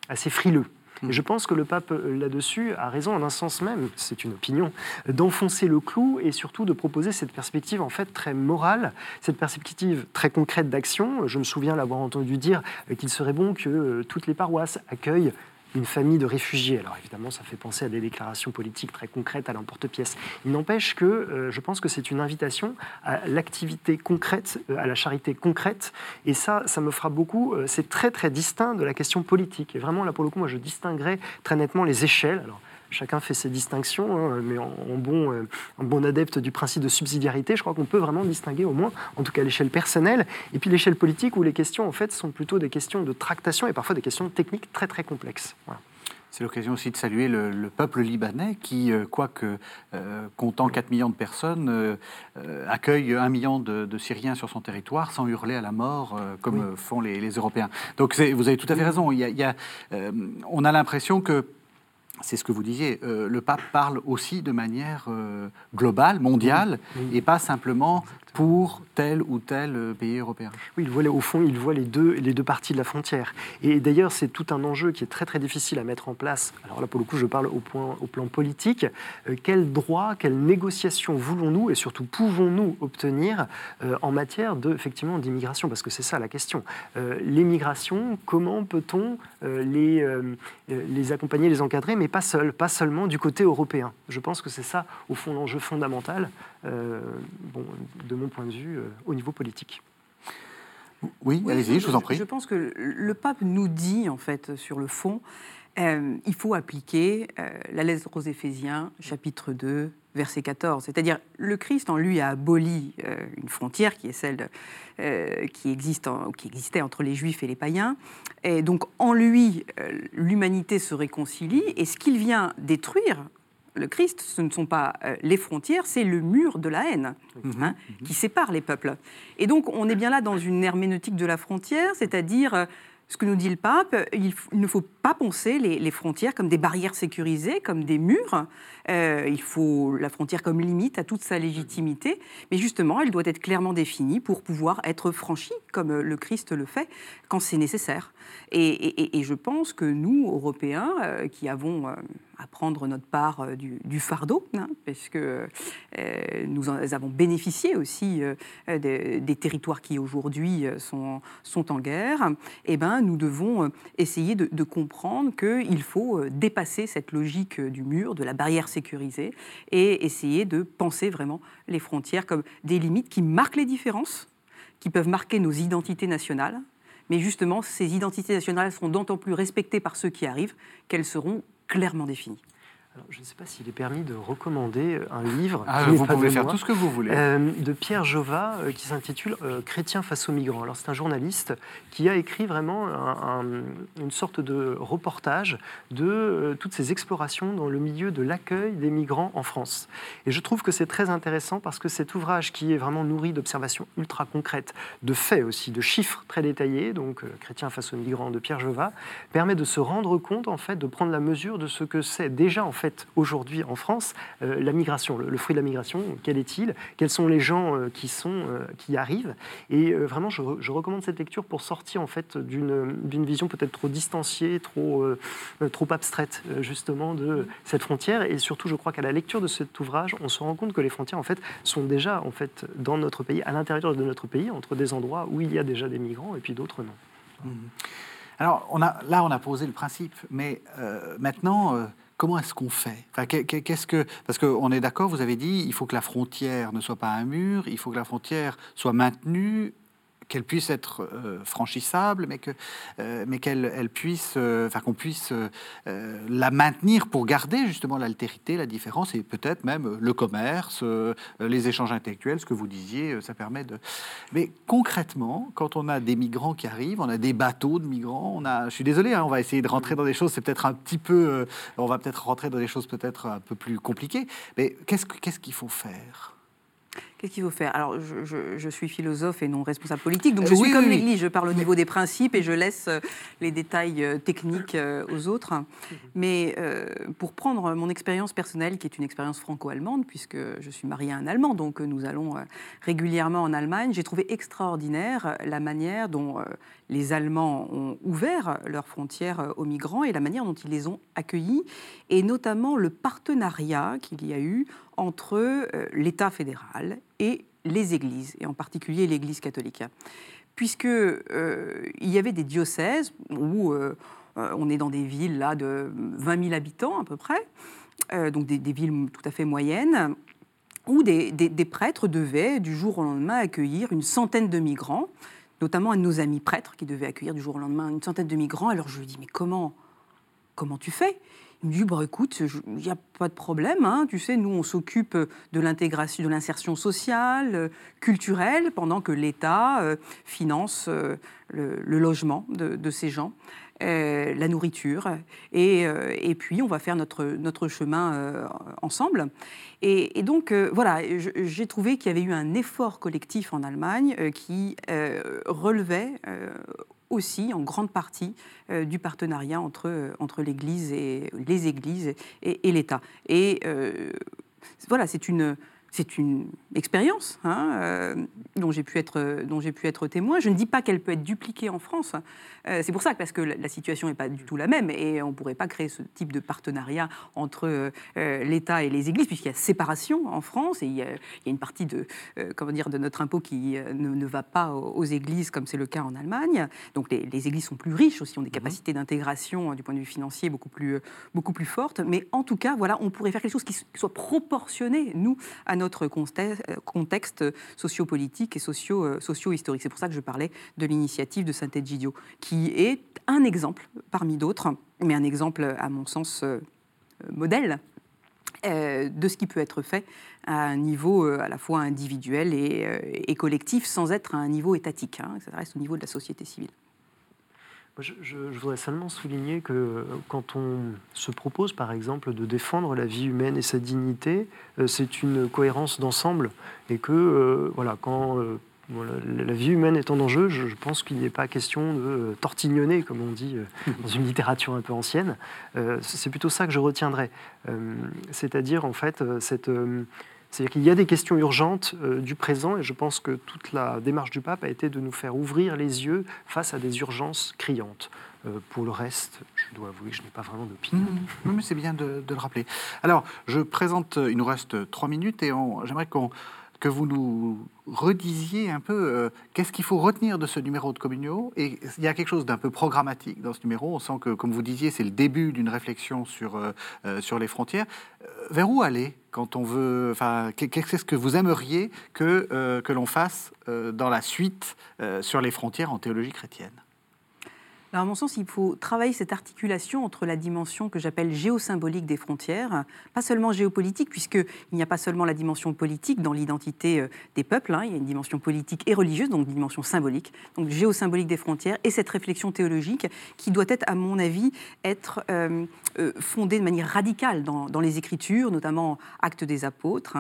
assez frileux. Je pense que le pape, euh, là-dessus, a raison, en un sens même, c'est une opinion, d'enfoncer le clou et surtout de proposer cette perspective en fait très morale, cette perspective très concrète d'action. Je me souviens l'avoir entendu dire euh, qu'il serait bon que euh, toutes les paroisses accueillent une famille de réfugiés. Alors évidemment, ça fait penser à des déclarations politiques très concrètes à l'emporte-pièce. Il n'empêche que euh, je pense que c'est une invitation à l'activité concrète, euh, à la charité concrète. Et ça, ça me fera beaucoup. Euh, c'est très très distinct de la question politique. Et vraiment, là pour le coup, moi je distinguerais très nettement les échelles. Alors, chacun fait ses distinctions, hein, mais en, bon, euh, bon, adepte du principe de subsidiarité, je crois qu'on peut vraiment distinguer au moins, en tout cas l'échelle personnelle, et puis l'échelle politique où les questions en fait sont plutôt des questions de tractation et parfois des questions techniques très très complexes. C'est l'occasion aussi de saluer le, peuple libanais qui, euh, quoique euh, comptant 4 millions de personnes, accueille 1 million de, Syriens sur son territoire sans hurler à la mort comme font les, Européens. Donc vous avez tout à fait raison. Il y a, on a l'impression que c'est ce que vous disiez, euh, le pape parle aussi de manière euh, globale, mondiale, et pas simplement pour tel ou tel euh, pays européen. Oui, il voit, au fond, il voit les deux, les deux parties de la frontière. Et d'ailleurs, c'est tout un enjeu qui est très très difficile à mettre en place. Alors là, pour le coup, je parle au, point, au plan politique. quel droit, quelle négociation voulons-nous et surtout pouvons-nous obtenir en matière de, effectivement, d'immigration? Parce que c'est ça la question. L'immigration, comment peut-on les, les accompagner, les encadrer, mais pas seul, pas seulement du côté européen. Je pense que c'est ça, au fond, l'enjeu fondamental, euh, bon, de mon point de vue, euh, au niveau politique. Oui, allez-y, je vous en prie. Je pense que le pape nous dit, en fait, sur le fond, euh, il faut appliquer la lettre aux Éphésiens, chapitre 2, verset 14. C'est-à-dire, le Christ en lui a aboli une frontière qui est celle qui, existe qui existait entre les Juifs et les païens. Et donc, en lui, l'humanité se réconcilie. Et ce qu'il vient détruire, le Christ, ce ne sont pas euh, les frontières, c'est le mur de la haine mhm. Hein, qui sépare les peuples. Et donc on est bien là dans une herméneutique de la frontière, c'est-à-dire euh, ce que nous dit le pape, il, ne faut pas penser les, frontières comme des barrières sécurisées, comme des murs. Euh, il faut la frontière comme limite à toute sa légitimité, mais justement, elle doit être clairement définie pour pouvoir être franchie, comme le Christ le fait, quand c'est nécessaire. Et, je pense que nous, Européens, qui avons à prendre notre part euh, du, fardeau, hein, parce que euh, nous avons bénéficié aussi euh, des, territoires qui aujourd'hui sont, sont en guerre, eh ben, nous devons essayer de, de comprendre qu'il faut dépasser cette logique du mur, de la barrière et essayer de penser vraiment les frontières comme des limites qui marquent les différences, qui peuvent marquer nos identités nationales, mais justement, ces identités nationales seront d'autant plus respectées par ceux qui arrivent qu'elles seront clairement défini je ne sais pas s'il est permis de recommander euh, un livre. Ah, vous pouvez faire tout ce que vous voulez. Euh, de Pierre Jova, euh, qui s'intitule Chrétien face aux migrants. Alors, c'est un journaliste qui a écrit vraiment une sorte de reportage de toutes ces explorations dans le milieu de l'accueil des migrants en France. Et je trouve que c'est très intéressant parce que cet ouvrage, qui est vraiment nourri d'observations ultra concrètes, de faits aussi, de chiffres très détaillés, donc Chrétien face aux migrants de Pierre Jova, permet de se rendre compte, en fait, de prendre la mesure de ce que c'est déjà, en fait, aujourd'hui en France euh, la migration, le, fruit de la migration, quel est-il? Quels sont les gens euh, qui, sont, euh, qui arrivent? Et vraiment, je, recommande cette lecture pour sortir en fait d'une vision peut-être trop distanciée, trop, trop abstraite justement de cette frontière. Et surtout, je crois qu'à la lecture de cet ouvrage, on se rend compte que les frontières en fait sont déjà en fait dans notre pays, à l'intérieur de notre pays, entre des endroits où il y a déjà des migrants et puis d'autres non. Mmh. Alors là, on a posé le principe, mais maintenant comment est-ce qu'on fait? Parce qu'on est d'accord, vous avez dit, il faut que la frontière ne soit pas un mur, il faut que la frontière soit maintenue. Qu'elle puisse être euh, franchissable, mais que, euh, mais qu'elle elle puisse, euh, enfin qu'on puisse la maintenir pour garder justement l'altérité, la différence et peut-être même le commerce, les échanges intellectuels, ce que vous disiez, ça permet de. Mais concrètement, quand on a des migrants qui arrivent, on a des bateaux de migrants, on a, je suis désolé, hein, on va essayer de rentrer dans des choses, c'est peut-être un petit peu, on va peut-être rentrer dans des choses peut-être un peu plus compliquées, mais qu'est-ce qu'est-ce qu'il faut faire? Qu'est-ce qu'il faut faire? Alors, je, suis philosophe et non responsable politique, donc je suis comme l'Église, je parle au niveau des principes et je laisse euh, les détails euh, techniques euh, aux autres. Mais pour prendre mon expérience personnelle, qui est une expérience franco-allemande, puisque je suis mariée à un Allemand, donc nous allons régulièrement en Allemagne, j'ai trouvé extraordinaire la manière dont les Allemands ont ouvert leurs frontières aux migrants et la manière dont ils les ont accueillis, et notamment le partenariat qu'il y a eu entre euh, l'État fédéral et les églises, et en particulier l'Église catholique. Puisque euh, il y avait des diocèses où euh, on est dans des villes là, de 20 000 habitants à peu près, donc des, villes tout à fait moyennes, où des, des, prêtres devaient du jour au lendemain accueillir une centaine de migrants, notamment de nos amis prêtres qui devait accueillir du jour au lendemain une centaine de migrants. Alors je lui dis, mais comment, comment tu fais? Il me dit, écoute, il n'y a pas de problème. Hein. Tu sais, nous, on s'occupe de l'intégration, de l'insertion sociale, euh, culturelle, pendant que l'État euh, finance euh, le, logement de, ces gens. la nourriture, et, puis on va faire notre, chemin ensemble. Et donc, voilà, j'ai trouvé qu'il y avait eu un effort collectif en Allemagne qui relevait aussi en grande partie euh, du partenariat entre, euh, entre l'Église et les Églises et, l'État. Et euh, voilà, c'est une c'est une expérience hein, euh, dont j'ai pu, être, dont pu être témoin. Je ne dis pas qu'elle peut être dupliquée en France. Euh, c'est pour ça, parce que la, situation n'est pas du tout la même et on ne pourrait pas créer ce type de partenariat entre euh, l'État et les églises, puisqu'il y a séparation en France et il y a, une partie de, comment dire, de notre impôt qui ne, va pas aux, églises, comme c'est le cas en Allemagne. Donc les, églises sont plus riches aussi, ont des mmh capacités d'intégration du point de vue financier beaucoup plus, beaucoup plus fortes. Mais en tout cas, voilà, on pourrait faire quelque chose qui soit proportionné, nous, à notre contexte sociopolitique et euh, socio-historique. C'est pour ça que je parlais de l'initiative de Saint-Egidio, qui est un exemple parmi d'autres, mais un exemple, à mon sens, euh, modèle euh, de ce qui peut être fait à un niveau à la fois individuel et, collectif, sans être à un niveau étatique. Hein. ça reste au niveau de la société civile. Je, voudrais seulement souligner que euh, quand on se propose, par exemple, de défendre la vie humaine et sa dignité, euh, c'est une cohérence d'ensemble et que, euh, voilà, quand la vie humaine est en enjeu, je, pense qu'il n'est pas question de tortignonner, comme on dit dans une littérature un peu ancienne. c'est plutôt ça que je retiendrai. C'est-à-dire, en fait, cette c'est-à-dire qu'il y a des questions urgentes euh, du présent et je pense que toute la démarche du pape a été de nous faire ouvrir les yeux face à des urgences criantes. Euh, pour le reste, je dois avouer que je n'ai pas vraiment d'opinion. Mmh. mais c'est bien de, de, le rappeler. Alors, je présente, il nous reste trois minutes et j'aimerais qu'on que vous nous redisiez un peu euh, qu'est-ce qu'il faut retenir de ce numéro de Communio? Et il y a quelque chose d'un peu programmatique dans ce numéro. On sent que, comme vous disiez, c'est le début d'une réflexion sur, euh, euh, sur les frontières. vers où aller quand on veut. Qu'est-ce que vous aimeriez que, que l'on fasse dans la suite sur les frontières en théologie chrétienne? Alors, à mon sens, il faut travailler cette articulation entre la dimension que j'appelle géosymbolique des frontières, pas seulement géopolitique, puisqu'il n'y a pas seulement la dimension politique dans l'identité euh, des peuples, hein, il y a une dimension politique et religieuse, donc une dimension symbolique, donc géosymbolique des frontières, et cette réflexion théologique qui doit être, à mon avis, être euh, euh, fondée de manière radicale dans, les Écritures, notamment Actes des Apôtres,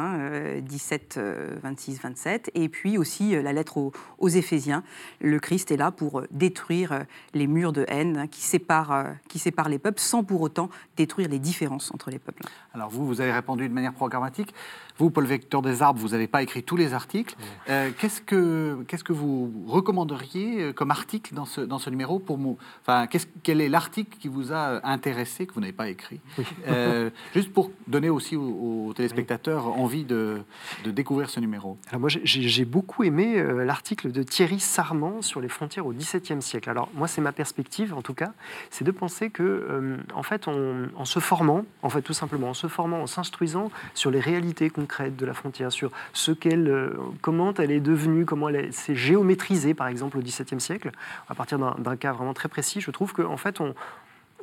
17, 26, 27, et puis aussi la lettre aux, aux Éphésiens. Le Christ est là pour détruire les murs de haine hein, qui, sépare, euh, qui sépare les peuples sans pour autant détruire les différences entre les peuples. Alors vous, vous avez répondu de manière programmatique. Vous, Paul Vecteur des Arbres, vous n'avez pas écrit tous les articles. Euh, qu'est-ce, que, qu'est-ce que vous recommanderiez euh, comme article dans ce, dans ce numéro pour moi enfin, Quel est l'article qui vous a intéressé, que vous n'avez pas écrit? Juste pour donner aussi aux, téléspectateurs envie de, de, découvrir ce numéro. Alors moi, j'ai, beaucoup aimé l'article de Thierry Sarment sur les frontières au XVIIe siècle. Alors moi, c'est ma perspective en tout cas, c'est de penser que, en fait, en se formant, en fait, tout simplement, en se formant, en s'instruisant sur les réalités concrètes de la frontière, sur ce qu'elle, comment elle est devenue, comment elle s'est géométrisée, par exemple, au XVIIe siècle, à partir d'un cas vraiment très précis, je trouve qu'en fait, on,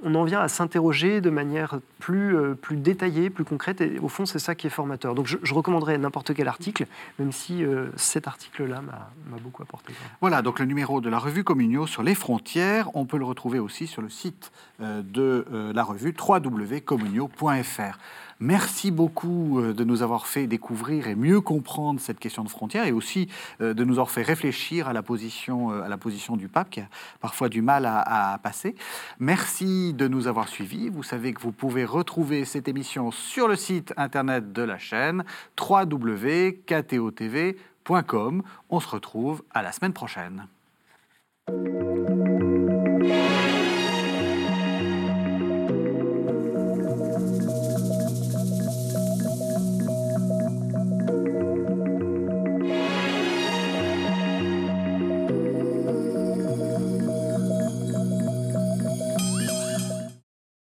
en vient à s'interroger de manière plus, euh, plus détaillée, plus concrète, et au fond, c'est ça qui est formateur. Donc je, recommanderais n'importe quel article, même si euh, cet article-là m'a beaucoup apporté. Voilà, donc le numéro de la revue Communio sur les frontières, on peut le retrouver aussi sur le site euh, de la revue www.communio.fr. Merci beaucoup euh, de nous avoir fait découvrir et mieux comprendre cette question de frontières et aussi euh, de nous avoir fait réfléchir à la position, euh, à la position du pape qui a parfois du mal à, passer. Merci de nous avoir suivis. Vous savez que vous pouvez retrouver cette émission sur le site internet de la chaîne www.ktotv.com. On se retrouve à la semaine prochaine.